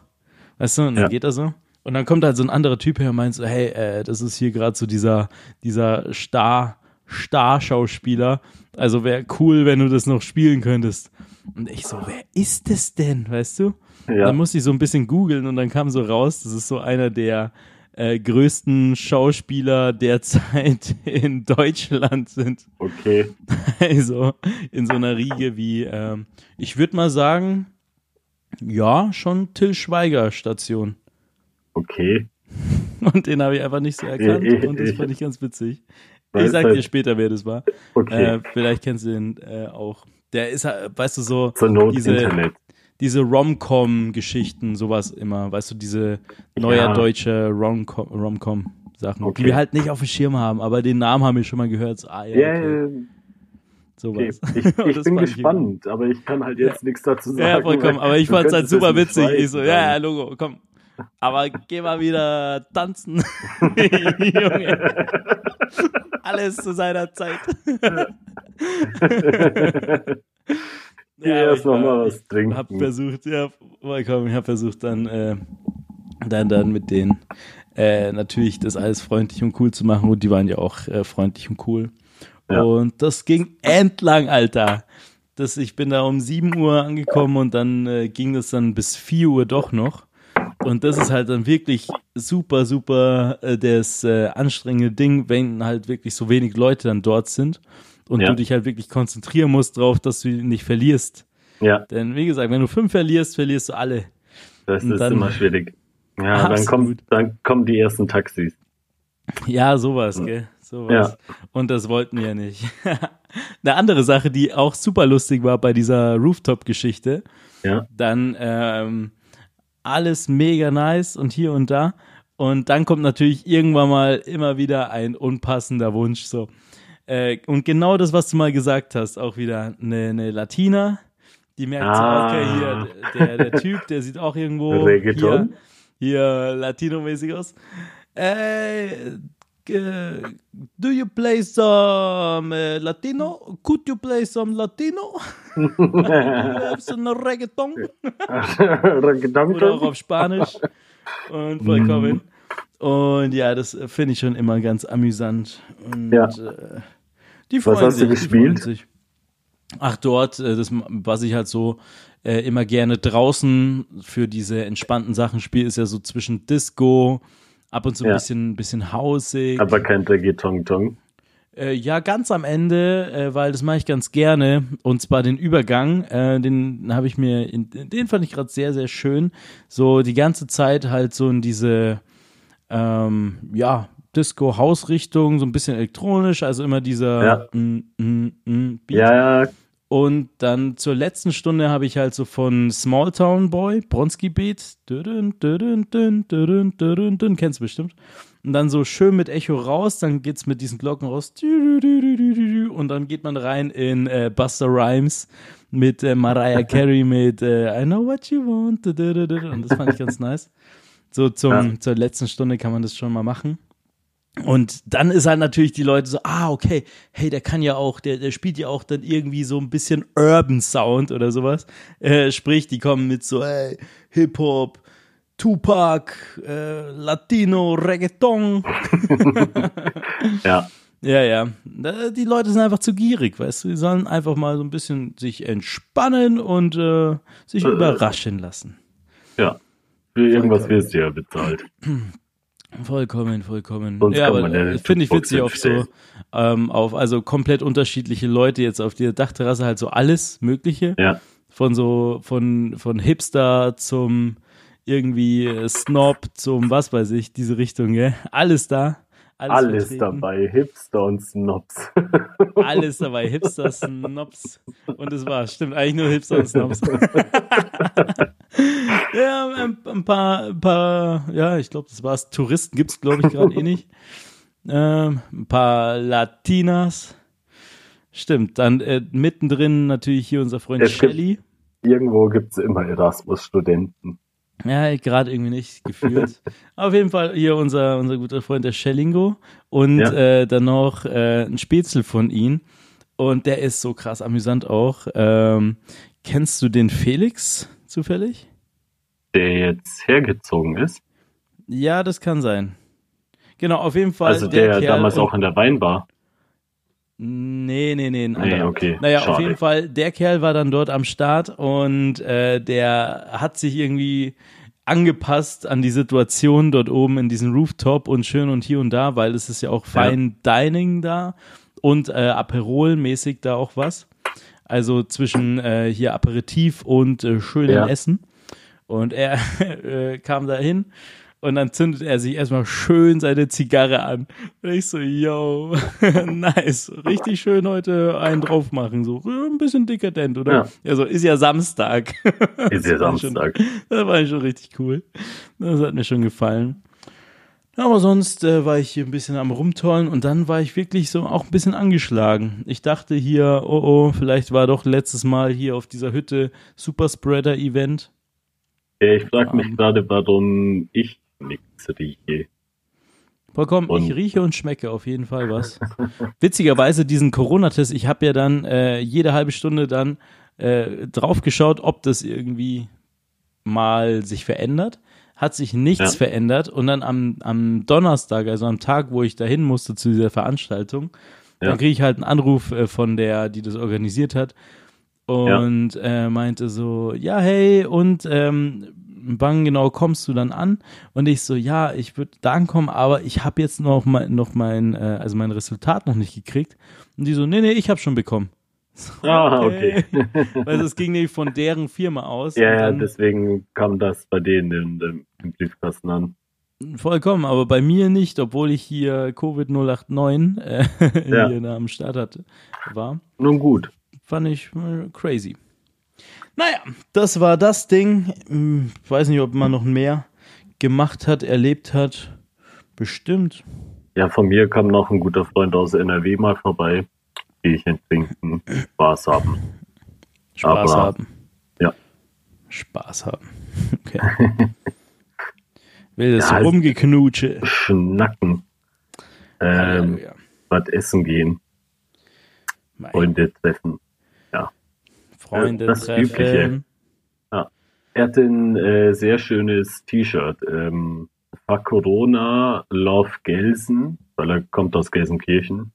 Weißt du, und dann Ja. geht er so. Und dann kommt halt so ein anderer Typ her und meint so, hey, äh, das ist hier gerade so dieser, dieser Star, Star-Schauspieler. Also wäre cool, wenn du das noch spielen könntest. Und ich so, wer ist das denn, weißt du? ja. Dann musste ich so ein bisschen googeln und dann kam so raus, das ist so einer der äh, größten Schauspieler derzeit in Deutschland sind. okay. Also in so einer Riege wie, ähm, ich würde mal sagen, ja, schon Till Schweiger Station. Okay. Und den habe ich einfach nicht so erkannt Ich- und das ich- fand ich ganz witzig. Ich sag halt- dir später, wer das war. Okay. Äh, vielleicht kennst du den äh, auch. Der ist, weißt du, so Zur Not diese, Internet. Diese Rom-Com-Geschichten, sowas immer, weißt du, diese neue Ja. deutsche Rom-Com- Rom-Com-Sachen, Okay. die wir halt nicht auf dem Schirm haben, aber den Namen haben wir schon mal gehört. So, ah, ja, Ja, okay, okay. sowas. Ich, ich das bin gespannt, aber ich kann halt jetzt nichts dazu sagen. Ja, vollkommen, aber ich fand es halt super witzig. Ich so, ja, ja. Logo, komm. Aber geh mal wieder tanzen. Junge. Alles zu seiner Zeit. Aber erst ich noch war- mal was trinken. hab versucht, ja, vollkommen, ich habe versucht dann, äh, dann, dann mit denen äh, natürlich das alles freundlich und cool zu machen und die waren ja auch äh, freundlich und cool. Ja. Und das ging entlang, Alter. Das, ich bin da um 7 Uhr angekommen und dann äh, ging das dann bis 4 Uhr doch noch. Und das ist halt dann wirklich super, super äh, das äh, anstrengende Ding, wenn halt wirklich so wenig Leute dann dort sind und Ja. du dich halt wirklich konzentrieren musst drauf, dass du nicht verlierst. Ja, Denn wie gesagt, wenn du fünf verlierst, verlierst du alle. das Und ist dann- immer schwierig. Ja, dann, kommt, dann kommen die ersten Taxis. Ja, sowas, gell? Sowas. Ja. Und das wollten wir nicht. Eine andere Sache, die auch super lustig war bei dieser Rooftop-Geschichte. Ja. Dann ähm, alles mega nice und hier und da. Und dann kommt natürlich irgendwann mal immer wieder ein unpassender Wunsch. So. Äh, und genau das, was du mal gesagt hast, auch wieder eine, eine Latina, die merkt ah. so, okay, hier, der, der Typ, der sieht auch irgendwo hier, hier Latino-mäßig aus. Uh, do you play some uh, Latino? Could you play some Latino? some Reggaeton? Reggaeton? Oder auch auf Spanisch. Und vollkommen. Mm. Und ja, das finde ich schon immer ganz amüsant. Und, ja. Äh, die freuen Was hast sich, du gespielt? Ach, dort, äh, das, was ich halt so äh, immer gerne draußen für diese entspannten Sachen spiele, ist ja so zwischen Disco, ab und zu ein Ja. bisschen, bisschen hausig. Aber kein Reggaeton-Tong. Äh, ja, ganz am Ende, äh, weil das mache ich ganz gerne. Und zwar den Übergang, äh, den habe ich mir, in, den fand ich gerade sehr, sehr schön. So die ganze Zeit halt so in diese, ähm, ja, Disco-Haus-Richtung, so ein bisschen elektronisch, also immer dieser Ja. mm, mm, mm, Beat. Ja, ja, Und dann zur letzten Stunde habe ich halt so von Small Town Boy, Bronski Beat, dün, dün, dün, kennst du bestimmt. Und dann so schön mit Echo raus, dann geht's mit diesen Glocken raus. Und dann geht man rein in äh, Buster Rhymes mit äh, Mariah Carey mit äh, I know what you want. Und das fand ich ganz nice. So zum, zur letzten Stunde kann man das schon mal machen. Und dann ist halt natürlich die Leute so, ah, okay, hey, der kann ja auch, der, der spielt ja auch dann irgendwie so ein bisschen Urban Sound oder sowas. Äh, sprich, die kommen mit so, ey, Hip-Hop, Tupac, äh, Latino, Reggaeton. ja. Ja, ja. Die Leute sind einfach zu gierig, weißt du? Die sollen einfach mal so ein bisschen sich entspannen und äh, sich Äh. überraschen lassen. Ja. Für irgendwas wirst du ja bezahlt. Vollkommen, vollkommen. Sonst ja, aber finde ich witzig auf so, ähm, auf, also komplett unterschiedliche Leute jetzt auf der Dachterrasse halt so alles Mögliche. Ja. Von so, von, von Hipster zum irgendwie Snob zum was weiß ich, diese Richtung, gell? Alles da. Alles, Alles dabei. Hipster und Snobs. Alles dabei. Hipster, Snobs. Und das war's. Stimmt, eigentlich nur Hipster und Snobs. ja, ein, ein paar, ein paar, ja, ich glaube, das war's. Touristen gibt's, glaube ich, gerade eh nicht. Ähm, ein paar Latinas. Stimmt, dann äh, mittendrin natürlich hier unser Freund Es gibt- Shelly. Irgendwo gibt's immer Erasmus-Studenten. Ja, gerade irgendwie nicht gefühlt. Auf jeden Fall hier unser, unser guter Freund der Schellingo und Ja. äh, dann noch äh, ein Spätzle von ihm. Und der ist so krass amüsant auch. Ähm, kennst du den Felix zufällig? Der jetzt hergezogen ist. Ja, das kann sein. Genau, auf jeden Fall. Also der, Kerl damals auch in der Weinbar. Nee, nee, nee, ein Nee, okay. Naja, auf Schade. jeden Fall, der Kerl war dann dort am Start und äh, der hat sich irgendwie angepasst an die Situation dort oben in diesem Rooftop und schön und hier und da, weil es ist ja auch Fine Dining da und äh, Aperol-mäßig da auch was. Also zwischen äh, hier Aperitif und äh, schönem Ja. Essen. Und er äh, kam da hin und dann zündet er sich erstmal schön seine Zigarre an. Und ich so, yo, nice. Richtig schön heute einen drauf machen. So äh, ein bisschen dekadent, oder? Ja. Ja, so ist ja Samstag. Ist ja war schon- Samstag. Das war schon richtig cool. Das hat mir schon gefallen. Aber sonst äh, war ich hier ein bisschen am Rumtollen und dann war ich wirklich so auch ein bisschen angeschlagen. Ich dachte hier, oh oh, vielleicht war doch letztes Mal hier auf dieser Hütte Superspreader-Event. Ja, ich frage mich Ähm. gerade, warum ich nichts rieche. Vollkommen, ich rieche und schmecke auf jeden Fall was. Witzigerweise diesen Corona-Test, ich habe ja dann äh, jede halbe Stunde dann äh, drauf geschaut, ob das irgendwie mal sich verändert. Hat sich nichts Ja. verändert und dann am, am Donnerstag, also am Tag, wo ich dahin musste zu dieser Veranstaltung, Ja. dann kriege ich halt einen Anruf äh, von der, die das organisiert hat und äh, meinte so, ja, hey, und ähm, wann genau kommst du dann an? Und ich so, ja, ich würde da ankommen, aber ich habe jetzt noch mein, noch mein, äh, also mein Resultat noch nicht gekriegt. Und die so, nee, nee, ich habe schon bekommen. Ah, okay. Weil es ging nämlich von deren Firma aus. Ja, Und ja, dann, deswegen kam das bei denen in, dem- im Briefkasten an. Vollkommen, aber bei mir nicht, obwohl ich hier Covid 089 äh, Ja. hier am Start hatte, war. Nun gut. Fand ich äh, crazy. Naja, das war das Ding. Hm, Ich weiß nicht, ob man noch mehr gemacht hat, erlebt hat. Bestimmt. Ja, von mir kam noch ein guter Freund aus NRW mal vorbei. Bierchen trinken, Spaß haben. Spaß Aber- haben. ja. Spaß haben. Okay. Will das Ja, es- Rumgeknutsche. Schnacken. Ähm, Halleluja. was essen gehen, Mein Freunde treffen. Freunde das treffen. Übliche. Er hatte ein äh, sehr schönes T-Shirt. Ähm, Fuck Corona, Love Gelsen, weil er kommt aus Gelsenkirchen.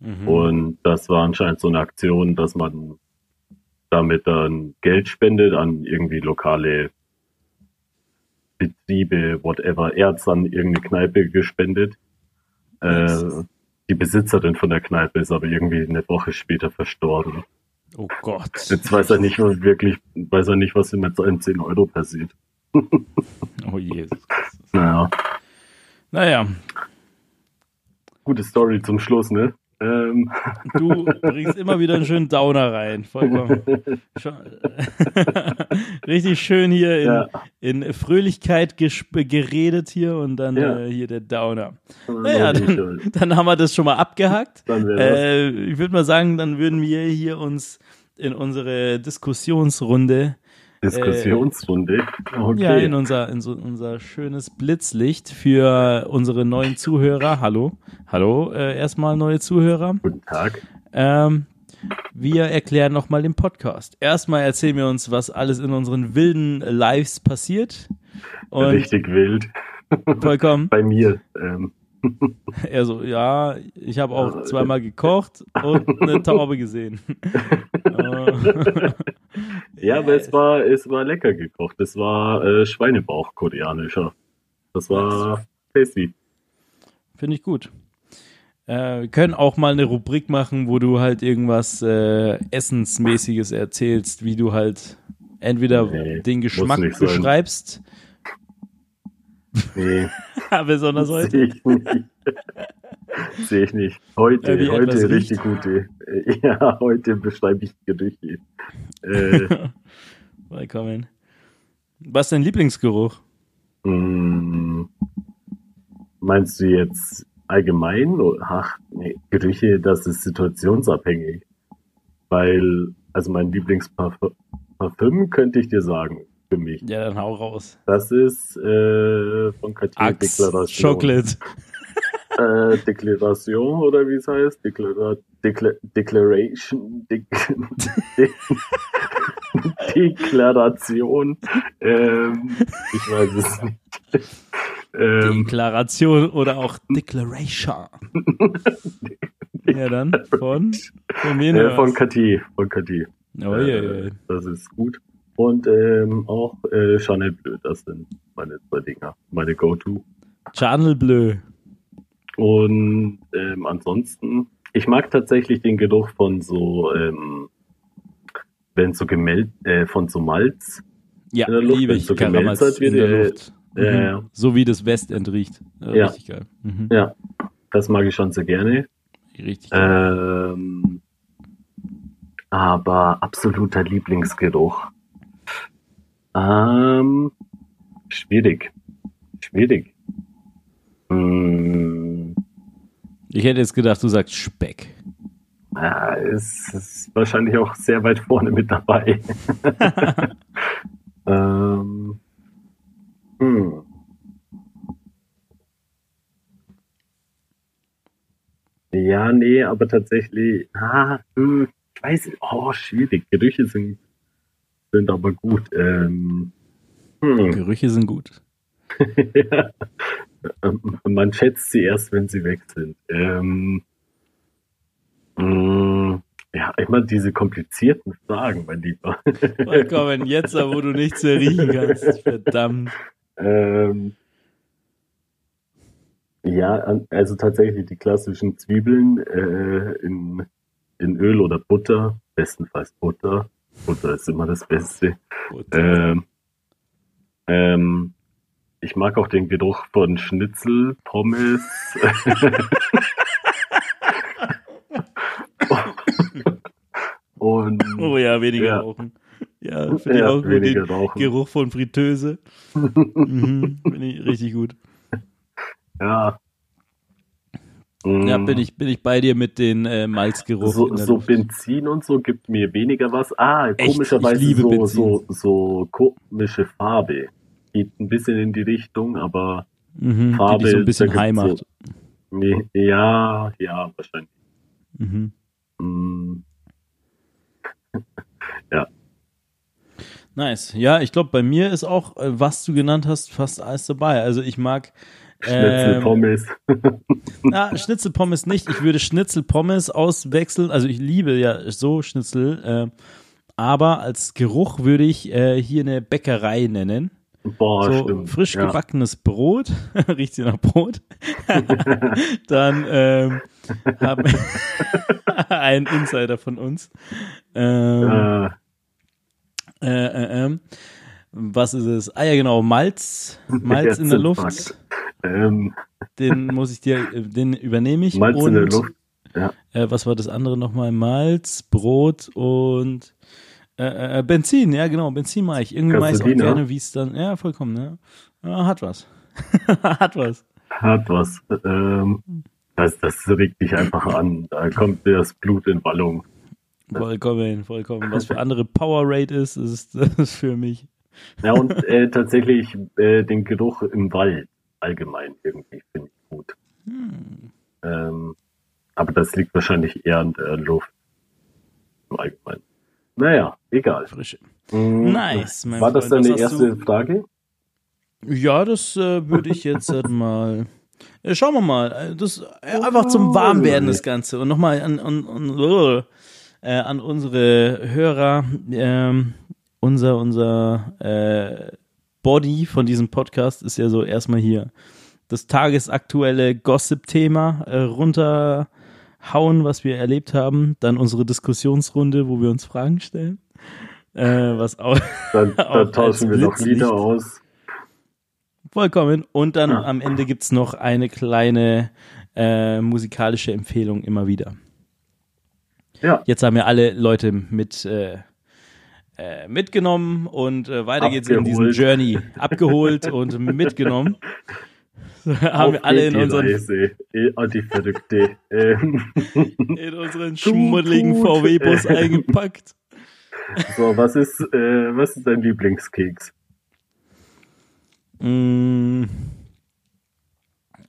Mhm. Und das war anscheinend so eine Aktion, dass man damit dann Geld spendet an irgendwie lokale Betriebe, whatever. Er hat an irgendeine Kneipe gespendet. Äh, die Besitzerin von der Kneipe ist aber irgendwie eine Woche später verstorben. Oh Gott. Jetzt weiß er nicht, was wirklich, weiß er nicht, was mit seinen 10 Euro passiert. Oh Jesus. Naja, Naja, gute Story zum Schluss, ne? Ähm, du bringst immer wieder einen schönen Downer rein. Vollkommen. Schon- Richtig schön hier in, Ja. in Fröhlichkeit geredet hier und dann Ja. äh, hier der Downer. Naja, dann, äh, dann haben wir das schon mal abgehakt. das Äh, ich würde mal sagen, dann würden wir hier uns in unsere Diskussionsrunde, Diskussionsrunde. Okay. ja, in unser, in so, unser schönes Blitzlicht für unsere neuen Zuhörer. Hallo, hallo, äh, erstmal neue Zuhörer. Guten Tag. Ähm, wir erklären nochmal den Podcast. Erstmal erzählen wir uns, was alles in unseren wilden Lives passiert. Und Richtig wild. vollkommen. Bei mir. Ähm, Er so, ja, ich habe auch zweimal gekocht und eine Taube gesehen. Äh, ja, aber es war, es war lecker gekocht. Es war äh, Schweinebauch koreanischer. Das war tasty. Finde ich gut. Äh, wir können auch mal eine Rubrik machen, wo du halt irgendwas äh, Essensmäßiges erzählst, wie du halt entweder Nee, den Geschmack beschreibst, Nee, besonders heute. sehe ich nicht. sehe ich nicht. Heute, etwas heute richtig gute. Ja, heute beschreibe ich Gerüche. Äh, Willkommen. Was ist dein Lieblingsgeruch? mh, meinst du jetzt allgemein? Ach, nee, Gerüche, das ist situationsabhängig. Weil, also mein Lieblingsparfüm Parfüm könnte ich dir sagen, für mich. Ja, dann hau raus. Das ist äh, von Cartier Axe, Deklaration. Chocolate. Äh, Deklaration oder wie es heißt? Deklara Dekla Declaration. Dek De Deklaration. Ähm, ich weiß es nicht. Ähm, Deklaration oder auch Declaration. ja, dann von, von äh, von Cartier. Von Cartier. oh, Äh, je, je. Das ist gut. Und ähm, auch äh, Chanel Bleu, das sind meine zwei Dinger, meine Go-To. Channel Bleu. Und ähm, ansonsten, ich mag tatsächlich den Geruch von so, ähm, wenn so gemelt, äh, von so Malz. Ja, Luft, liebe ich. so gemelzt wird, in der äh, Luft. Mhm. ja, ja. So wie das Westend riecht. Äh, Ja. Richtig geil. Mhm. Ja, das mag ich schon sehr gerne. Richtig geil. Ähm, aber absoluter Lieblingsgeruch. Ähm, schwierig. Schwierig. Hm, Ich hätte jetzt gedacht, du sagst Speck. ja, es ist wahrscheinlich auch sehr weit vorne mit dabei. ähm, hm. Ja, nee, aber tatsächlich, ah, hm, ich weiß, oh, schwierig. Gerüche sind, sind aber gut. Ähm, hm. Gerüche sind gut. ja. Man schätzt sie erst, wenn sie weg sind. Ähm, mh, ja, immer diese komplizierten Fragen, mein Lieber. Vollkommen, jetzt, wo du nichts mehr riechen kannst. Verdammt. ähm, ja, also tatsächlich die klassischen Zwiebeln äh, in, in Öl oder Butter, bestenfalls Butter. Butter ist immer das Beste. Ähm, ähm, ich mag auch den Geruch von Schnitzel, Pommes. Und Oh ja, weniger Ja. rauchen. Ja, finde ich Ja, auch gut. Den rauchen. Geruch von Fritteuse. mhm, finde ich richtig gut. ja. Ja, Mm, bin ich, bin ich bei dir mit den äh, Malzgeruch. So, so. Benzin und so gibt mir weniger was. Ah, Echt? komischerweise so, Benzin. so, so komische Farbe. Geht ein bisschen in die Richtung, aber mhm, die Farbe, dich so ein bisschen macht. so- nee, ja, ja, wahrscheinlich. Mhm. Mm, Nice. Ja, ich glaube, bei mir ist auch, äh, was du genannt hast, fast alles dabei. Also ich mag Schnitzel, ähm. Na, Schnitzelpommes nicht. Ich würde Schnitzelpommes auswechseln. Also ich liebe ja so Schnitzel. Äh, aber als Geruch würde ich äh, hier eine Bäckerei nennen. Boah, so stimmt. frisch ja. gebackenes Brot. Riecht sie nach Brot. Dann ähm, haben ein Insider von uns. Ähm, Äh, äh, äh, ähm, was ist es? Ah ja, genau, Malz. Malz in der Luft. Ähm, Den muss ich dir, äh, den übernehme ich. Malz und, in der Luft. Ja. Äh, was war das andere nochmal? Malz, Brot und äh, äh, Benzin. Ja, genau, Benzin mache ich. Irgendwie mache ich auch gerne, wie es dann. Ja, vollkommen, ne? Ja, hat was. hat was. Hat was. Ähm, das, das regt dich einfach an. Da kommt dir das Blut in Wallung. Vollkommen, vollkommen. Was für andere Power Rate ist, ist ist für mich. Ja, und äh, tatsächlich äh, den Geruch im Wald allgemein irgendwie finde ich gut. Hm. Ähm, aber das liegt wahrscheinlich eher an der Luft. Im Allgemeinen. Naja, egal. Frische. Mm, Nice, mein War das Freund. deine erste du- Frage? Ja, das äh, würde ich jetzt halt mal. Äh, schauen wir mal. Äh, Das äh, einfach zum Warmwerden das Ganze und nochmal an, an, an, äh, an unsere Hörer. Ähm, unser unser äh, Body von diesem Podcast ist ja so erstmal hier das tagesaktuelle Gossip-Thema äh, runterhauen, was wir erlebt haben. Dann unsere Diskussionsrunde, wo wir uns Fragen stellen. Äh, was auch Dann, dann tauschen wir noch. Lieder aus. Vollkommen. Und dann Ja. am Ende gibt's noch eine kleine äh, musikalische Empfehlung immer wieder. Ja, Jetzt haben ja alle Leute mit äh, äh, mitgenommen und äh, weiter geht's in diesen. Journey. Abgeholt und mitgenommen. haben wir alle in unseren, Reise. Die Verrückte. ähm, in unseren schmuddeligen. VW-Bus eingepackt. so, was ist, äh, was ist dein Lieblingskeks? Mm.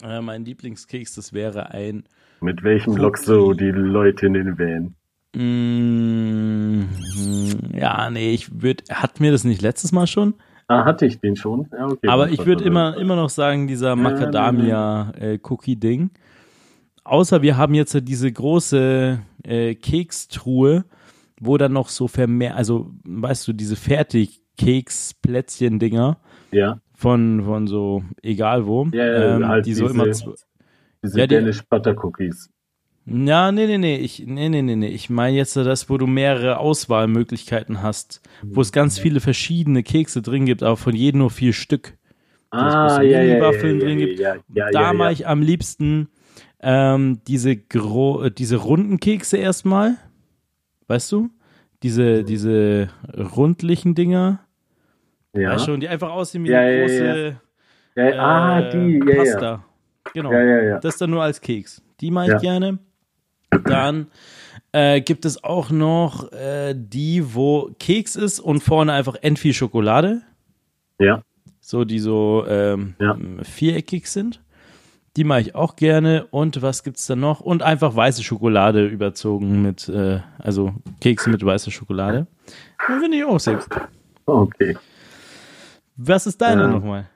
Äh, mein Lieblingskeks, das wäre ein Mit welchem Cookie. lockst du die Leute in den Van? Mm, ja, nee, ich würde, hat mir das nicht letztes Mal schon? Ah, hatte ich den schon? Ja, okay. Aber ich würde immer, immer noch sagen, dieser Macadamia-Cookie-Ding. Außer wir haben jetzt diese große äh, Kekstruhe, wo dann noch so vermehrt, also weißt du, diese Fertig-Keks-Plätzchen-Dinger Ja, von, von so, egal wo, Ja, ja, ähm, halt die so diese- immer diese Ja, die- Danish Butter Cookies. Ja, nee, nee, nee, ich, nee, nee, nee, nee. Ich meine jetzt das, wo du mehrere Auswahlmöglichkeiten hast, wo es ganz viele verschiedene Kekse drin gibt, aber von jedem nur vier Stück. Ah, ja, ja, drin ja, gibt. ja, ja, da mache ich am liebsten ähm, diese, gro äh, diese runden Kekse erstmal. Weißt du? Diese, diese rundlichen Dinger. Ja, Weißt du, die einfach aussehen wie eine große ah, äh, die, ja, ja. Pasta. Genau. Das dann nur als Keks. Die mache ich gerne. Dann äh, gibt es auch noch äh, die, wo Keks ist und vorne einfach entweder Schokolade. Ja, So, die so ähm, Ja. viereckig sind. Die mache ich auch gerne. Und was gibt's da noch? Und einfach weiße Schokolade überzogen mit, äh, also Kekse mit weißer Schokolade. Finde ich auch sehr gut. okay. Was ist deine Ja. nochmal?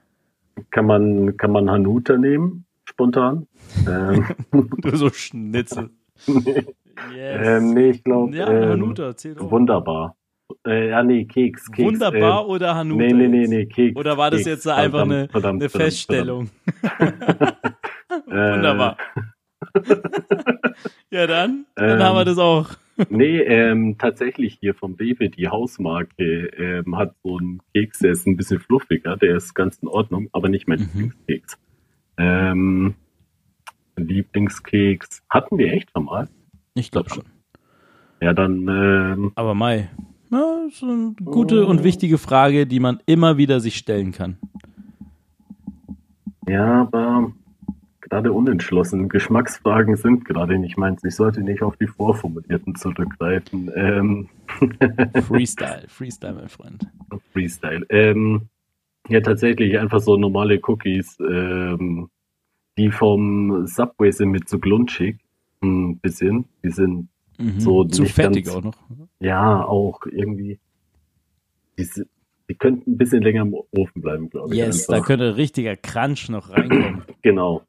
Kann man, kann man Hanuta nehmen? Spontan? ähm, so Schnitzel. Yes. ähm, nee, ich glaube, ja, ähm, Hanuta, zählt auch. wunderbar. Äh, ja, nee, Keks. Keks Wunderbar ähm, oder Hanuta? Nee, nee, nee, nee, Keks. Oder war das Keks. jetzt einfach Verdammt, eine, verdammt, eine verdammt, Feststellung? Äh, Wunderbar. ja, dann, dann Ähm. haben wir das auch. Nee, ähm, tatsächlich hier vom Rewe, die Hausmarke, ähm, hat so einen Keks, der ist ein bisschen fluffiger, der ist ganz in Ordnung, aber nicht mein Mhm. Lieblingskeks. Ähm, Lieblingskeks hatten wir echt schon mal. Ich glaube schon. Ja, dann, ähm, Aber Mai, ja, ist eine gute und wichtige Frage, die man immer wieder sich stellen kann. ja, aber gerade unentschlossen. Geschmacksfragen sind gerade nicht meins. Ich sollte nicht auf die vorformulierten zurückgreifen. Ähm, Freestyle, Freestyle, mein Freund. Freestyle. Ähm, ja, tatsächlich einfach so normale Cookies, ähm, die vom Subway sind mit so glunschig. Ein bisschen. Die sind, Mhm. So Zu fettig ganz- auch noch. ja, auch irgendwie, die, die könnten ein bisschen länger im Ofen bleiben, glaube ich. Yes, da könnte richtiger Crunch noch reinkommen. Genau.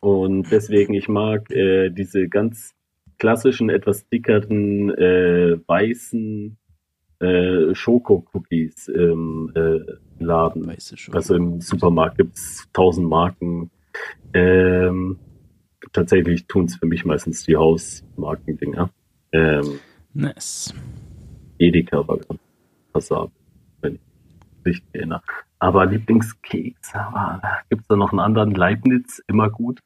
Und deswegen, ich mag äh, diese ganz klassischen, etwas dickeren, äh, weißen äh, Schoko-Cookies im äh, Laden. Weißt du schon. Also im Supermarkt gibt's tausend Marken. Ähm, tatsächlich tun's für mich meistens die Hausmarkendinger. Ähm, Nice. Edeka war ganz passabel, wenn ich mich erinnere. Aber Lieblingskeks, aber gibt's da noch einen anderen? Leibniz, immer gut.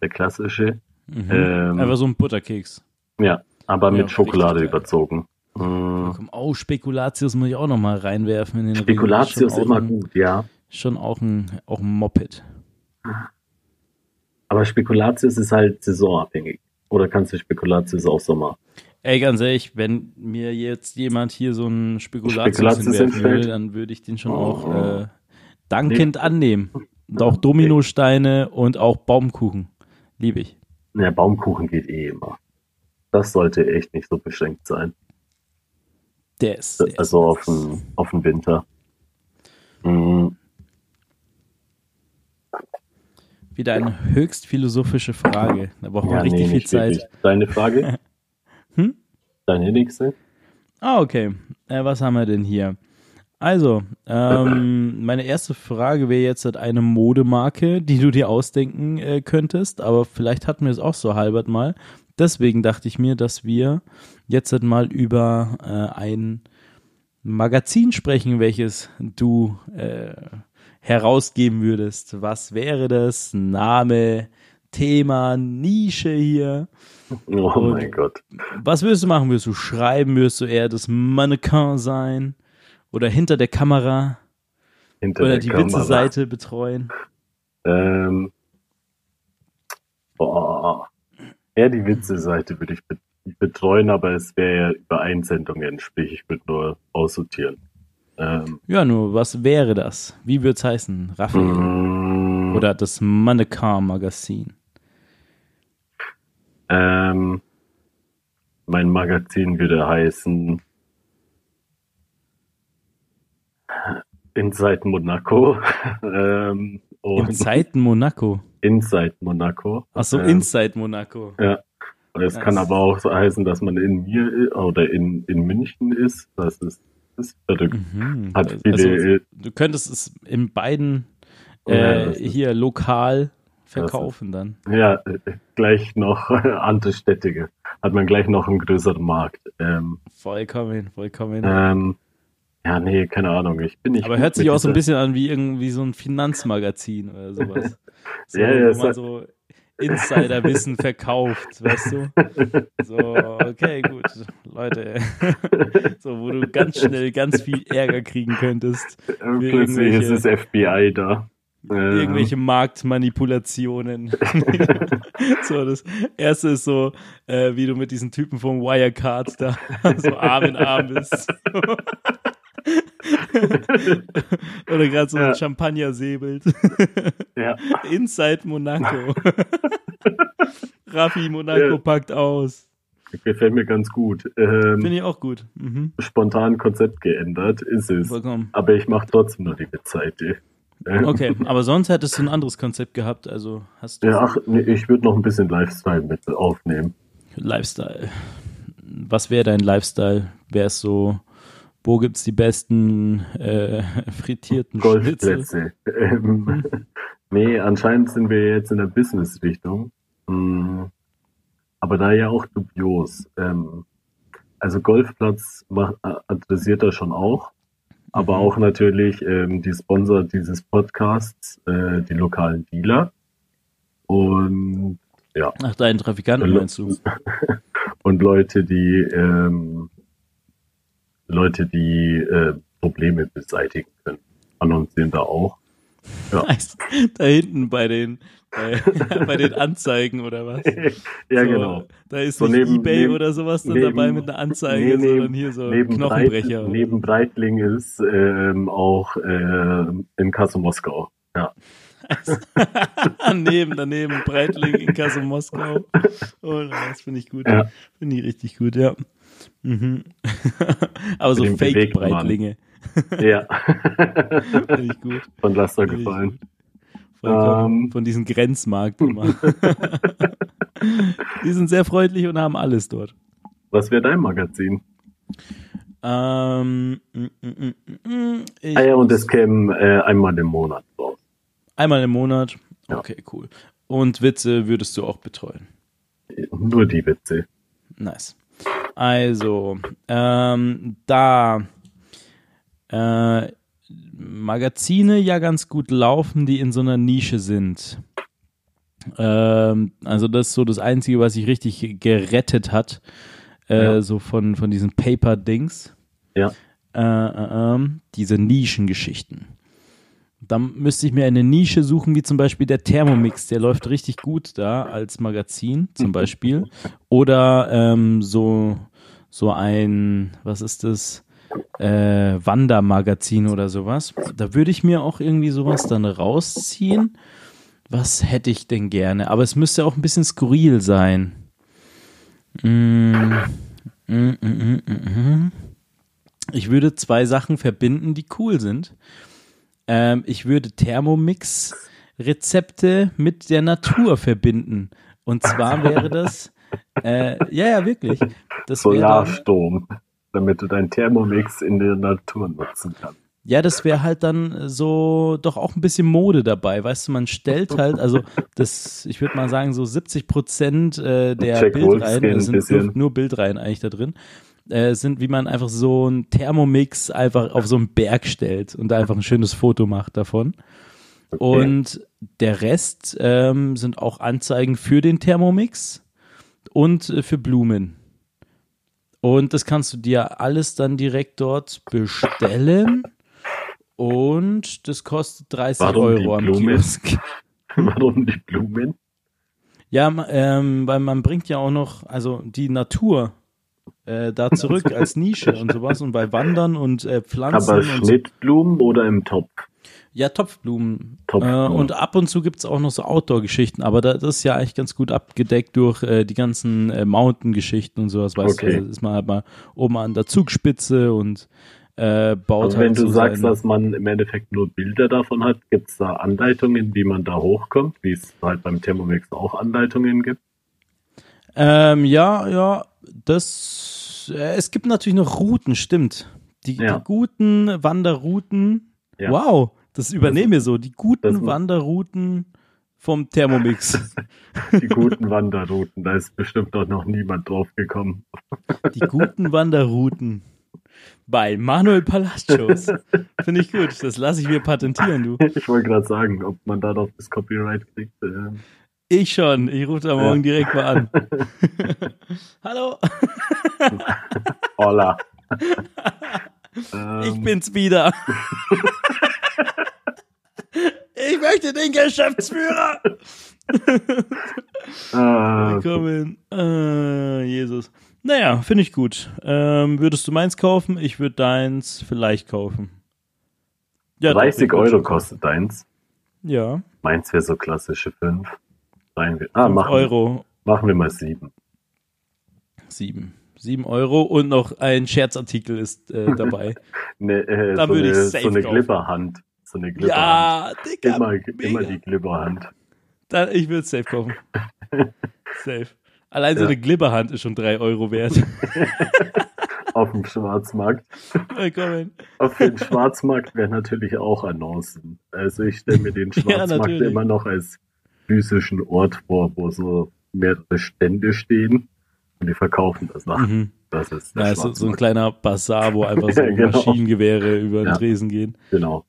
Der klassische. Mhm. Ähm, Einfach so ein Butterkeks. Ja, aber Ja, mit Schokolade richtig überzogen. Komm, Oh, Spekulatius muss ich auch noch mal reinwerfen in den. Spekulatius immer gut, ja. Schon auch ein, auch ein Moped. Aber Spekulatius ist halt saisonabhängig. Oder kannst du Spekulatius auch Sommer? Ey, ganz ehrlich, wenn mir jetzt jemand hier so einen Spekulatius, Spekulatius hinstellt? würde, dann würde ich den schon Oh. auch äh, dankend annehmen. Und auch Dominosteine und auch Baumkuchen. Liebe ich. Ja, Baumkuchen geht eh immer. Das sollte echt nicht so beschränkt sein. Der ist. Der also ist auf den, auf den Winter. Mm, Wieder eine höchst philosophische Frage. Da braucht man ja, richtig nee, viel Zeit. wirklich. Deine Frage? Hm? Deine nächste? Ah, okay. Äh, was haben wir denn hier? Also, ähm, meine erste Frage wäre jetzt halt eine Modemarke, die du dir ausdenken äh, könntest, aber vielleicht hatten wir es auch so halbert mal. Deswegen dachte ich mir, dass wir jetzt halt mal über äh, ein Magazin sprechen, welches du äh, herausgeben würdest. Was wäre das? Name, Thema, Nische hier? Oh Und- mein Gott. Was würdest du machen? Würdest du schreiben? Würdest du eher das Mannequin sein? Oder hinter der Kamera? Hinter Oder der die Kamera. Witze-Seite betreuen? Ähm, boah. Eher die Witze-Seite würde ich be betreuen, aber es wäre ja über Einsendungen, sprich, ich würde nur aussortieren. Ähm, Ja, nur, was wäre das? Wie würde es heißen? Raphael? mm, Oder das Mannequin-Magazin? ähm, mein Magazin würde heißen Inside Monaco. ähm, Inside Monaco. Inside Monaco. Achso, Ähm, Inside Monaco. Ja. Es Nice. kann aber auch so heißen, dass man in mir i- oder in, in München ist. Das ist, ist verrückt. Mhm. Hat Also, viele, du könntest es in beiden Ja, äh, ist- hier lokal verkaufen dann. ja, äh, gleich noch andere Städtige. Hat man gleich noch einen größeren Markt. Ähm, Vollkommen, vollkommen. ähm, ja, nee, keine Ahnung. Ich bin nicht. Aber hört sich auch so ein bisschen an wie irgendwie so ein Finanzmagazin oder sowas. So, Ja, ja, wo man so Insiderwissen verkauft, weißt du? So, okay, gut, Leute. So, wo du ganz schnell ganz viel Ärger kriegen könntest. Plötzlich ist irgendwelche- das FBI da. Irgendwelche Marktmanipulationen. so, das erste ist so, äh, wie du mit diesen Typen vom Wirecard da so Arm in Arm bist. Oder gerade so Ja. ein Champagner säbelt. Ja, Inside Monaco. Raffi Monaco Ja. packt aus. gefällt mir ganz gut. Ähm, Finde ich auch gut. Mhm. spontan Konzept geändert, ist es. Vollkommen. Aber ich mache trotzdem nur die Webseite. Äh, Okay, aber sonst hättest du ein anderes Konzept gehabt. Also hast du Ja, ach, nee, ich würde noch ein bisschen Lifestyle mit aufnehmen. Lifestyle. Was wäre dein Lifestyle? Wäre es so, wo gibt's die besten äh, frittierten? Golfplätze. Ähm, nee, anscheinend sind wir jetzt in der Business-Richtung. Mm, Aber da ja auch dubios. Ähm, also Golfplatz macht, äh, adressiert er schon auch, aber Mhm. auch natürlich ähm, die Sponsor dieses Podcasts, äh, die lokalen Dealer. Und ja, Ach, deinen Trafikanten meinst du? und Leute, die ähm, Leute, die äh, Probleme beseitigen können, annoncieren da auch. Ja. Da hinten bei den, bei, bei den Anzeigen oder was? ja, so, genau. Da ist So neben- Ebay neben- oder sowas dann neben- dabei mit einer Anzeige, Nee, sondern hier so neben, Knochenbrecher. Breit, neben Breitling ist ähm, auch äh, in Kassel Moskau. Ja. daneben, daneben, Breitling in Kassel Moskau. Oh, das finde ich gut. Ja. Finde ich richtig gut, ja. Mhm. Aber so. Fake-Breitlinge. ja. Finde ich gut. Von Laster gefallen. Vollkommen. Ähm. Von diesen Grenzmarkt immer. Die sind sehr freundlich und haben alles dort. Was wäre dein Magazin? Ähm, mm, mm, ich Ah ja, und es käme äh, einmal im Monat raus. einmal im Monat. Ja. Okay, cool. Und Witze würdest du auch betreuen. Nur die Witze. Nice. Also, ähm, da äh, Magazine ja ganz gut laufen, die in so einer Nische sind. Ähm, also das ist so das Einzige, was sich richtig gerettet hat, äh, Ja. so von, von diesen Paper-Dings. Ja. Äh, äh, ähm, diese Nischengeschichten. Dann müsste ich mir eine Nische suchen, wie zum Beispiel der Thermomix, der läuft richtig gut da als Magazin zum Beispiel. Oder ähm, so, so ein, was ist das? Äh, Wandermagazin oder sowas. Da würde ich mir auch irgendwie sowas dann rausziehen. Was hätte ich denn gerne? Aber es müsste auch ein bisschen skurril sein. Mm, mm, mm, mm, mm, mm. Ich würde zwei Sachen verbinden, die cool sind. Ähm, ich würde Thermomix-Rezepte mit der Natur verbinden. Und zwar wäre das, äh, ja, ja, wirklich. Das wäre dann, Solarstrom, damit du deinen Thermomix in der Natur nutzen kannst. ja, das wäre halt dann so doch auch ein bisschen Mode dabei. Weißt du, man stellt halt, also das, ich würde mal sagen, so 70 Prozent äh, der Jack Bildreihen, sind nur, nur Bildreihen eigentlich da drin, äh, sind, wie man einfach so ein Thermomix einfach auf so einen Berg stellt und da einfach ein schönes Foto macht davon. Und der Rest ähm, sind auch Anzeigen für den Thermomix und äh, für Blumen. Und das kannst du dir alles dann direkt dort bestellen. Und das kostet 30 Warum die Euro am Blumen? Kiosk. Warum die Blumen? Ja, ähm, weil man bringt ja auch noch, also die Natur äh, da zurück als Nische und sowas und bei Wandern und äh, Pflanzen Aber und so. Schnittblumen oder im Topf? Ja, Topfblumen. Topfblumen. Äh, und ab und zu gibt's auch noch so Outdoor-Geschichten, aber da, das ist ja eigentlich ganz gut abgedeckt durch äh, die ganzen äh, Mountain-Geschichten und sowas, weißt Okay. du, ist man halt mal oben an der Zugspitze und äh, baut Also halt wenn du so sagst, seine- dass man im Endeffekt nur Bilder davon hat, gibt es da Anleitungen, wie man da hochkommt, wie es halt beim Thermomix auch Anleitungen gibt? Ähm, ja, ja, das, äh, es gibt natürlich noch Routen, stimmt. Die, Ja. die guten Wanderrouten, Ja. wow, das übernehmen wir so, die guten Wanderrouten vom Thermomix. Die guten Wanderrouten, da ist bestimmt auch noch niemand drauf gekommen. Die guten Wanderrouten bei Manuel Palacios. Finde ich gut. Das lasse ich mir patentieren, du. Ich wollte gerade sagen, ob man da noch das Copyright kriegt. Äh, Ich schon. Ich rufe da morgen Ja. direkt mal an. Hallo, Holla. ich ähm, bin's wieder. Ich möchte den Geschäftsführer. Willkommen. Äh, Jesus. Naja, finde ich gut. Ähm, würdest du meins kaufen? Ich würde deins vielleicht kaufen. Ja, doch, 30 ich würd Euro kostet deins. Ja, Meins wäre so klassische 5. Rein wir. Ah, 5 machen, Euro. machen wir mal 7. Sieben. Sieben Euro und noch ein Scherzartikel ist äh, dabei. Ne, äh, Dann so würde eine, ich safe so eine kaufen. Glibberhand. So eine Glibberhand. ja, Digga. immer, mega. immer die Glibberhand. Dann, ich würde safe kaufen. safe. Allein so Ja. eine Glibberhand ist schon drei Euro wert. Auf dem Schwarzmarkt. Willkommen. Auf dem Schwarzmarkt wären natürlich auch Annoncen. Also ich stelle mir den Schwarzmarkt natürlich. immer noch als physischen Ort vor, wo so mehrere Stände stehen und die verkaufen das nach. Mhm. Das ist Ja, ist so, ein kleiner Bazar, wo einfach so genau. Maschinengewehre über den Ja. Tresen gehen. Genau.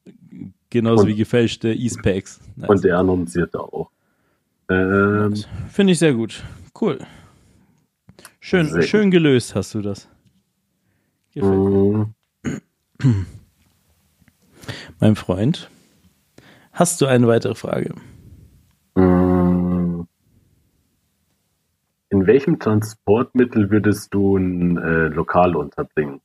Genauso Und- wie gefälschte E-Specs. Nice. Und der annonciert da auch. Ähm, Finde ich sehr gut. Cool. Schön, Sehr schön gelöst hast du das. Gefällt mir. mh, Mein Freund, hast du eine weitere Frage? Welchem Transportmittel würdest du ein äh, Lokal unterbringen?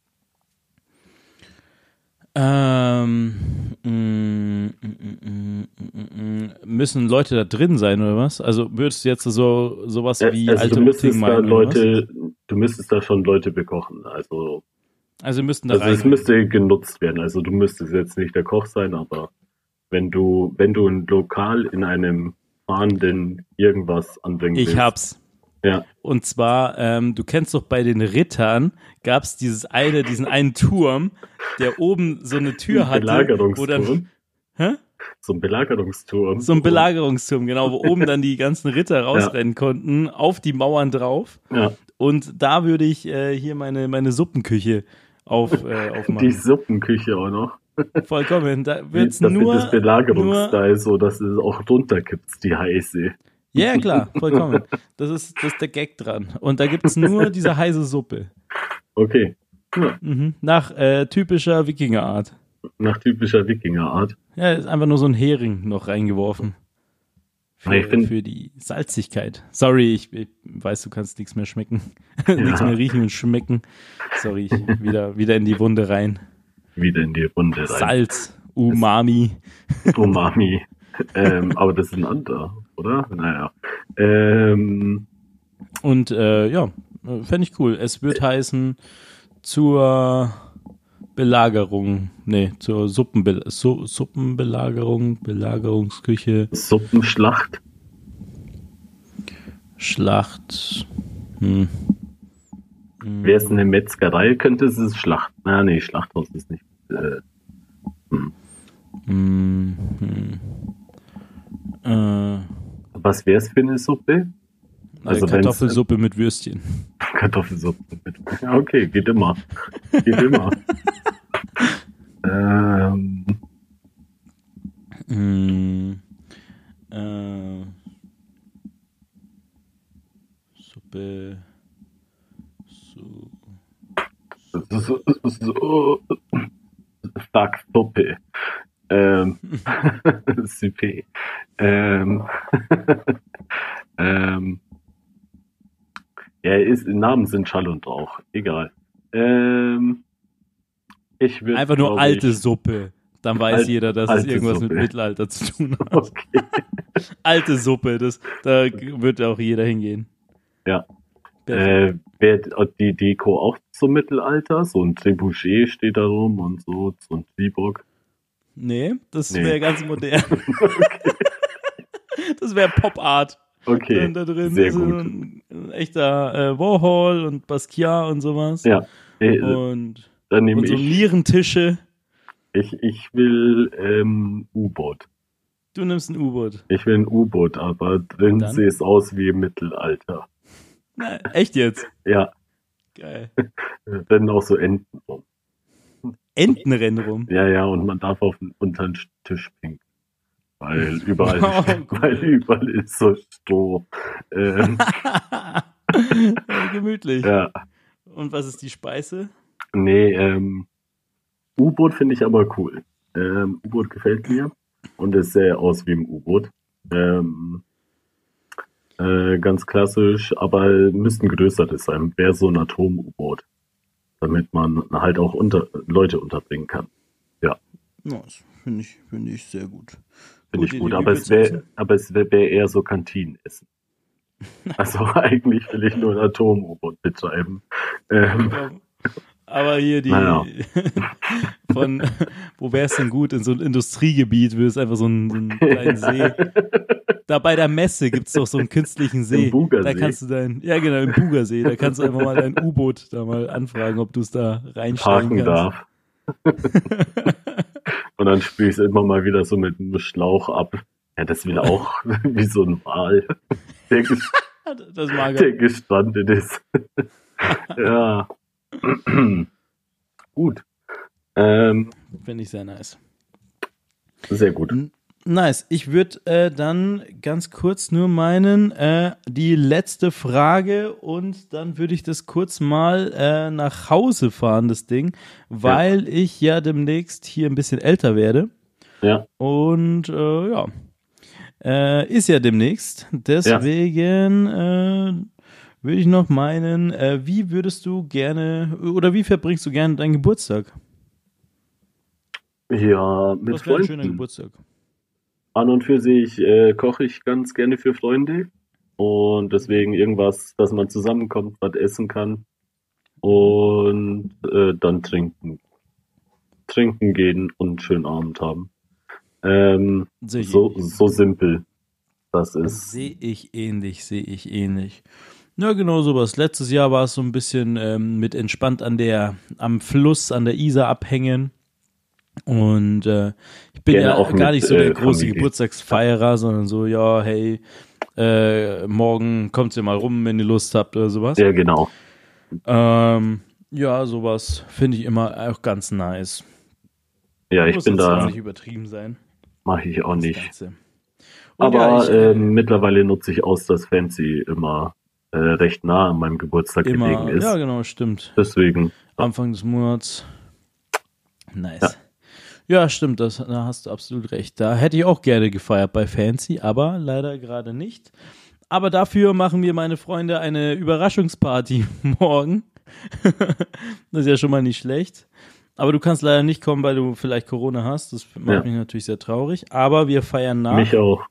Ähm, mm, mm, mm, müssen Leute da drin sein oder was? Also würdest du jetzt so sowas Ja, wie also alte du müsstest da meinen, was? Leute, du müsstest da schon Leute bekochen. Also, Also müssten da also es rein. müsste genutzt werden. Also du müsstest jetzt nicht der Koch sein, aber wenn du, wenn du ein Lokal in einem fahrenden irgendwas anbringen Ich willst. hab's. Ja, Und zwar, ähm, du kennst doch bei den Rittern, gab's dieses eine, diesen einen Turm, der oben so eine Tür ein hatte, wo dann, Belagerungsturm. hä? So ein Belagerungsturm. So ein Belagerungsturm, genau, wo oben dann die ganzen Ritter rausrennen konnten, auf die Mauern drauf. Ja, Und da würde ich äh, hier meine, meine Suppenküche auf, äh, die aufmachen. Suppenküche auch noch. Vollkommen. Da wird's das nur. wird das Belagerungsstyle, so dass es auch runterkippt, die heiße. Ja, ja, klar, vollkommen. Das ist, das ist der Gag dran. Und da gibt's nur diese heiße Suppe. Okay. Ja, Mhm. Nach äh, typischer Wikingerart. nach typischer Wikingerart. Ja, ist einfach nur so ein Hering noch reingeworfen. Für, Ich find- für die Salzigkeit. Sorry, ich, ich weiß, du kannst nichts mehr schmecken. nichts mehr riechen und schmecken. Sorry, ich, wieder, wieder in die Wunde rein. Wieder in die Runde rein. Salz, Umami. Umami. ähm, aber das ist ein anderer, oder? Naja. Ähm, Und äh, ja, fände ich cool. Es wird heißen zur Belagerung, nee, zur Suppenbe Su Suppenbelagerung, Belagerungsküche, Suppenschlacht. Schlacht. Hm. Wäre es eine Metzgerei, könnte es es Schlacht. Na, nee, Schlachthaus ist nicht. Äh, Hm, hm. Äh, was wäre es für eine Suppe? Also äh, Kartoffelsuppe mit Würstchen. Kartoffelsuppe. Mit. Ja, okay, geht immer. Geht immer. ähm, Hm. Äh, Suppe. Su so, so, Fuck, Suppe. Ähm, Suppe. Ähm, ähm, ja, ist, Namen sind Schall und Rauch. Egal. Ähm, ich würde. Einfach nur alte Suppe. Dann weiß Alt- jeder, dass es irgendwas Suppe. mit Mittelalter zu tun hat. Okay. Alte Suppe, das, da wird auch jeder hingehen. Ja. Äh, Wäre die Deko auch zum Mittelalter? So ein Trebuchet steht da rum und so, so ein Zwieback. Nee, das nee. wäre ganz modern. Das wäre Pop-Art. Okay, Und da drin sehr gut. ein, ein echter äh, Warhol und Basquiat und sowas. Ja, äh, Und, dann nehme und so ich, Nierentische. ich, ich will ähm, U-Boot. Du nimmst ein U-Boot. Ich will ein U-Boot, aber drin sieht es aus wie im Mittelalter. Na, echt jetzt? Ja, Geil. dann auch so Enten. Enten rennen rum. Ja, ja, und man darf auf den unter den Tisch pinken. Weil überall, Oh, cool. weil überall ist so Stroh. Ähm, Gemütlich. ja, Und was ist die Speise? nee, ähm, U-Boot finde ich aber cool. Ähm, U-Boot gefällt mir und es sähe aus wie ein U-Boot. Ähm, äh, ganz klassisch, aber müsste ein größeres sein. Wäre so ein Atom-U-Boot. Damit man halt auch unter, Leute unterbringen kann. Das finde ich, finde ich sehr gut. Finde ich gut, aber es wäre, aber es wäre wär eher so Kantinenessen. Also eigentlich will ich nur ein Atom-U-Boot betreiben. Ähm, Aber, hier die Naja. von wo wäre es denn gut? In so ein Industriegebiet würde es einfach so einen, so einen kleinen See. Da bei der Messe gibt es doch so einen künstlichen See. Bugersee. Da kannst du dein, ja genau, im Bugersee, da kannst du einfach mal dein U-Boot da mal anfragen, ob du es da reinstellen parken kannst. darf. Und dann spüre ich es immer mal wieder so mit einem Schlauch ab. Ja, das will auch wie so ein Wal. Der, das mag der er. gestrandet ist. ja. gut. Ähm, Finde ich sehr nice. sehr gut. Nice. Ich würde äh, dann ganz kurz nur meinen, äh, die letzte Frage und dann würde ich das kurz mal äh, nach Hause fahren, das Ding, weil ich ja demnächst hier ein bisschen älter werde. Ja. Und äh, ja, äh, ist ja demnächst. Deswegen äh, würde ich noch meinen, äh, wie würdest du gerne oder wie verbringst du gerne deinen Geburtstag? Ja, mit Was wäre ein schöner Freunden. Geburtstag? An und für sich äh, koche ich ganz gerne für Freunde und deswegen irgendwas, dass man zusammenkommt, was essen kann und äh, dann trinken. Trinken gehen und einen schönen Abend haben. Ähm, Sehe ich so, so simpel. Das ist. Sehe ich ähnlich, sehe ich ähnlich. Ja, genau sowas. Letztes Jahr war es so ein bisschen ähm, mit entspannt an der, am Fluss, an der Isar abhängen. Und äh, ich bin Gerne ja auch gar nicht so der äh, große Familie. Geburtstagsfeierer, sondern so, ja, hey, äh, morgen kommt ihr mal rum, wenn ihr Lust habt oder sowas. Ja, genau. Ähm, ja, sowas finde ich immer auch ganz nice. Ja, ich Muss bin da, nicht übertrieben sein. mache ich auch das nicht. Aber ja, ich, äh, mittlerweile nutze ich aus, dass Fancy immer äh, recht nah an meinem Geburtstag immer, gelegen ist. ja, genau, stimmt. Deswegen, Anfang des Monats. Nice. Ja, stimmt, das, da hast du absolut recht. Da hätte ich auch gerne gefeiert bei Fancy, aber leider gerade nicht. Aber dafür machen wir, meine Freunde, eine Überraschungsparty morgen. das ist ja schon mal nicht schlecht. Aber du kannst leider nicht kommen, weil du vielleicht Corona hast. Das macht Ja. mich natürlich sehr traurig. Aber wir feiern nach. mich auch.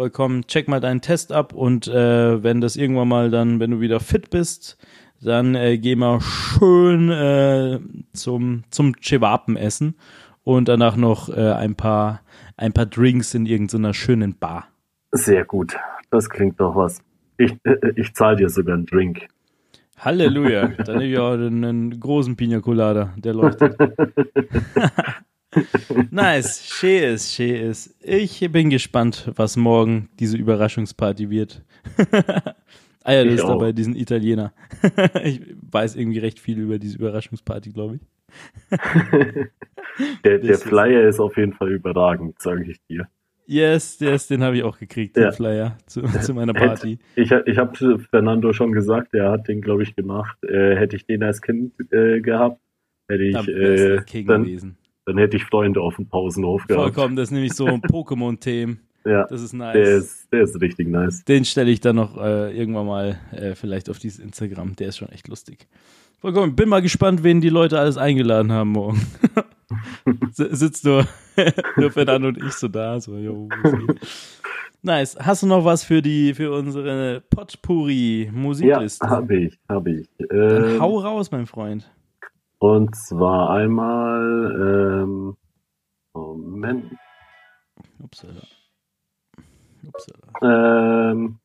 Vollkommen. Check mal deinen Test ab und äh, wenn das irgendwann mal dann, wenn du wieder fit bist, dann äh, geh mal schön äh, zum zum Chewapen essen und danach noch äh, ein paar ein paar Drinks in irgendeiner schönen Bar. Sehr gut. Das klingt doch was. Ich, äh, ich zahle dir sogar einen Drink. Halleluja. Dann nehme ich auch einen, einen großen Pina Colada, der leuchtet. nice, schön ist, schön ist. Ich bin gespannt, was morgen diese Überraschungsparty wird. ah ja, das Ich ist auch. dabei diesen Italiener. ich weiß irgendwie recht viel über diese Überraschungsparty, glaube ich. Der, der Flyer ist auf jeden Fall überragend, sage ich dir. Yes, yes, den habe ich auch gekriegt, den Ja. Flyer zu, zu meiner Party. Ich, ich habe Fernando schon gesagt, der hat den, glaube ich, gemacht. Äh, hätte ich den als Kind äh, gehabt, hätte ich, äh, dann, gewesen. Dann hätte ich Freunde auf dem Pausenhof gehabt. Vollkommen, das ist nämlich so ein Pokémon-Themen. Ja, Das ist nice. der ist, der ist richtig nice. Den stelle ich dann noch äh, irgendwann mal äh, vielleicht auf dieses Instagram. Der ist schon echt lustig. Vollkommen. Bin mal gespannt, wen die Leute alles eingeladen haben morgen. Sitzt nur, nur Fernando und ich so da. So, geht? nice. Hast du noch was für die für unsere Potpourri Ja, habe ich, habe ich. Dann Ähm, hau raus, mein Freund. Und zwar einmal, ähm, Moment, Upsala. Upsala. ähm,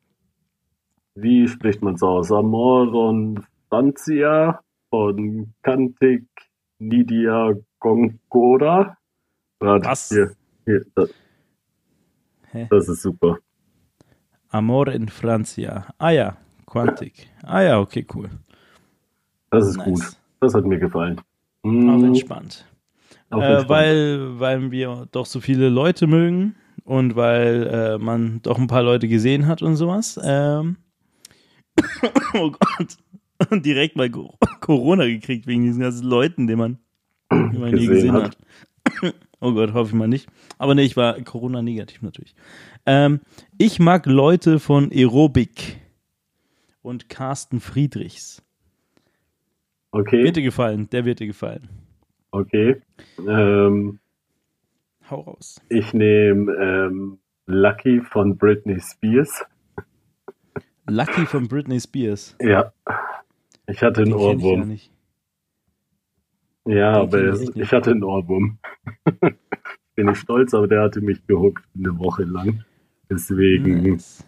wie spricht man es aus? Amor und Francia von Cantic Nidia Gongora. Warte, Was? Hier, hier, das, das ist super. Amor in Francia. Ah ja, Quantic. Ah ja, okay, cool. Das ist Nice. gut. Das hat mir gefallen. Auch Mm, entspannt. auch Äh, entspannt. weil, weil wir doch so viele Leute mögen und weil äh, man doch ein paar Leute gesehen hat und sowas. Ähm, oh Gott. Und direkt mal Co- Corona gekriegt wegen diesen ganzen Leuten, die man, die man nie Gesehen hat. hat. Oh Gott, hoffe ich mal nicht. Aber nee, ich war Corona negativ natürlich. Ähm, ich mag Leute von Aerobic und Carsten Friedrichs. Okay, Wird dir gefallen, der wird dir gefallen. okay. Ähm, Hau raus. ich nehme ähm, Lucky von Britney Spears. Lucky von Britney Spears. Ja. Ich hatte einen Den ich gar Ohrwurm. nicht. Ja, Den aber ich ich hatte einen Ohrwurm. Bin ich stolz, aber der hatte mich gehuckt eine Woche lang. Deswegen, Nice.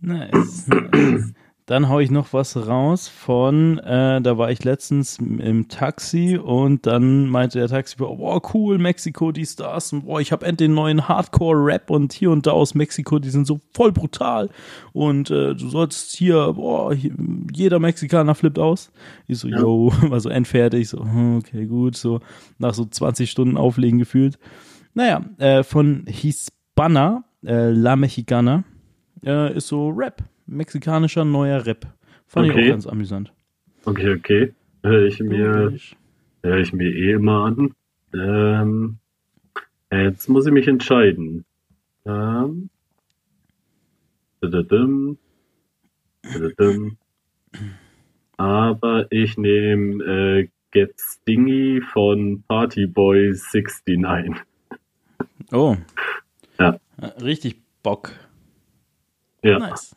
Nice. nice. Dann hau ich noch was raus von, äh, da war ich letztens im Taxi und dann meinte der Taxifahrer, boah, cool, Mexiko, die Stars, und boah, ich habe endlich den neuen Hardcore-Rap und hier und da aus Mexiko, die sind so voll brutal und äh, du sollst hier, boah, hier, jeder Mexikaner flippt aus. Ich so, Ja. yo, war so endfertig, so, hm, okay, gut, so nach so 20 Stunden Auflegen gefühlt. Naja, äh, von Hispana, äh, La Mexicana, äh, ist so Rap. Mexikanischer neuer Rap. Fand ich Okay. auch ganz amüsant. Okay, okay. Höre ich mir, höre ich mir eh immer an. Ähm, jetzt muss ich mich entscheiden. Ähm, dadadum, dadadum. aber ich nehme äh, Get Stingy von Partyboy 69. Oh. Ja. Äh, Richtig Bock. Ja, Nice.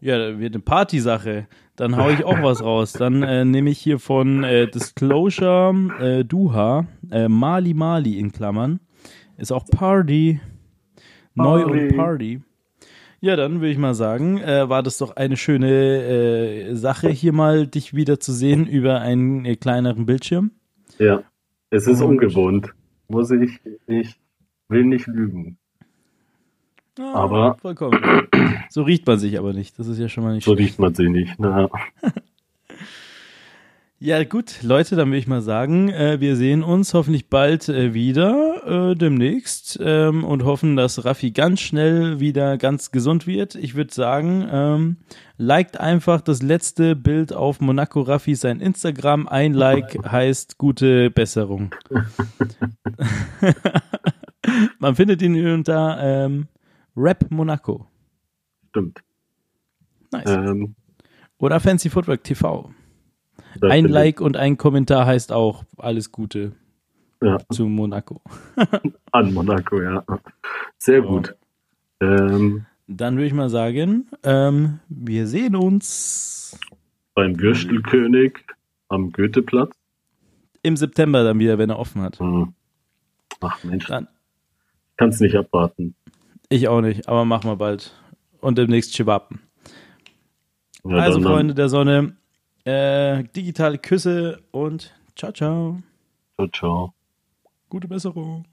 Ja, wird eine Partysache. Dann hau ich auch was raus. Dann äh, nehme ich hier von äh, Disclosure äh, Duha, äh, Mali Mali in Klammern. Ist auch Party. Neu Party. und Party. Ja, dann würde ich mal sagen, äh, war das doch eine schöne äh, Sache, hier mal dich wieder zu sehen über einen kleineren Bildschirm. ja. Es ist Und- ungewohnt. Muss ich, ich will nicht lügen. Ja, Aber- vollkommen. So riecht man sich aber nicht. Das ist ja schon mal nicht So schlecht. riecht man sie nicht. Na, Ja, gut, Leute, dann würde ich mal sagen, äh, wir sehen uns hoffentlich bald äh, wieder, äh, demnächst, ähm, und hoffen, dass Raffi ganz schnell wieder ganz gesund wird. Ich würde sagen, ähm, liked einfach das letzte Bild auf Monaco Raffi sein Instagram. Ein Like heißt gute Besserung. Man findet ihn unter ähm, Rap Monaco. stimmt. Nice. Ähm, Oder Fancy Footwork TV. Ein. Like und ein Kommentar heißt auch alles Gute Ja, zu Monaco. an Monaco, ja. Sehr So. gut. Ähm, Dann würde ich mal sagen, ähm, wir sehen uns beim Würstelkönig am Goetheplatz. im September dann wieder, wenn er offen hat. Hm. Ach Mensch, Dann, kann es nicht abwarten. Ich auch nicht, aber machen wir bald. Und demnächst Chivappen. Ja, also, dann- Freunde der Sonne, äh, digitale Küsse und ciao, ciao. Ciao, ciao. Gute Besserung.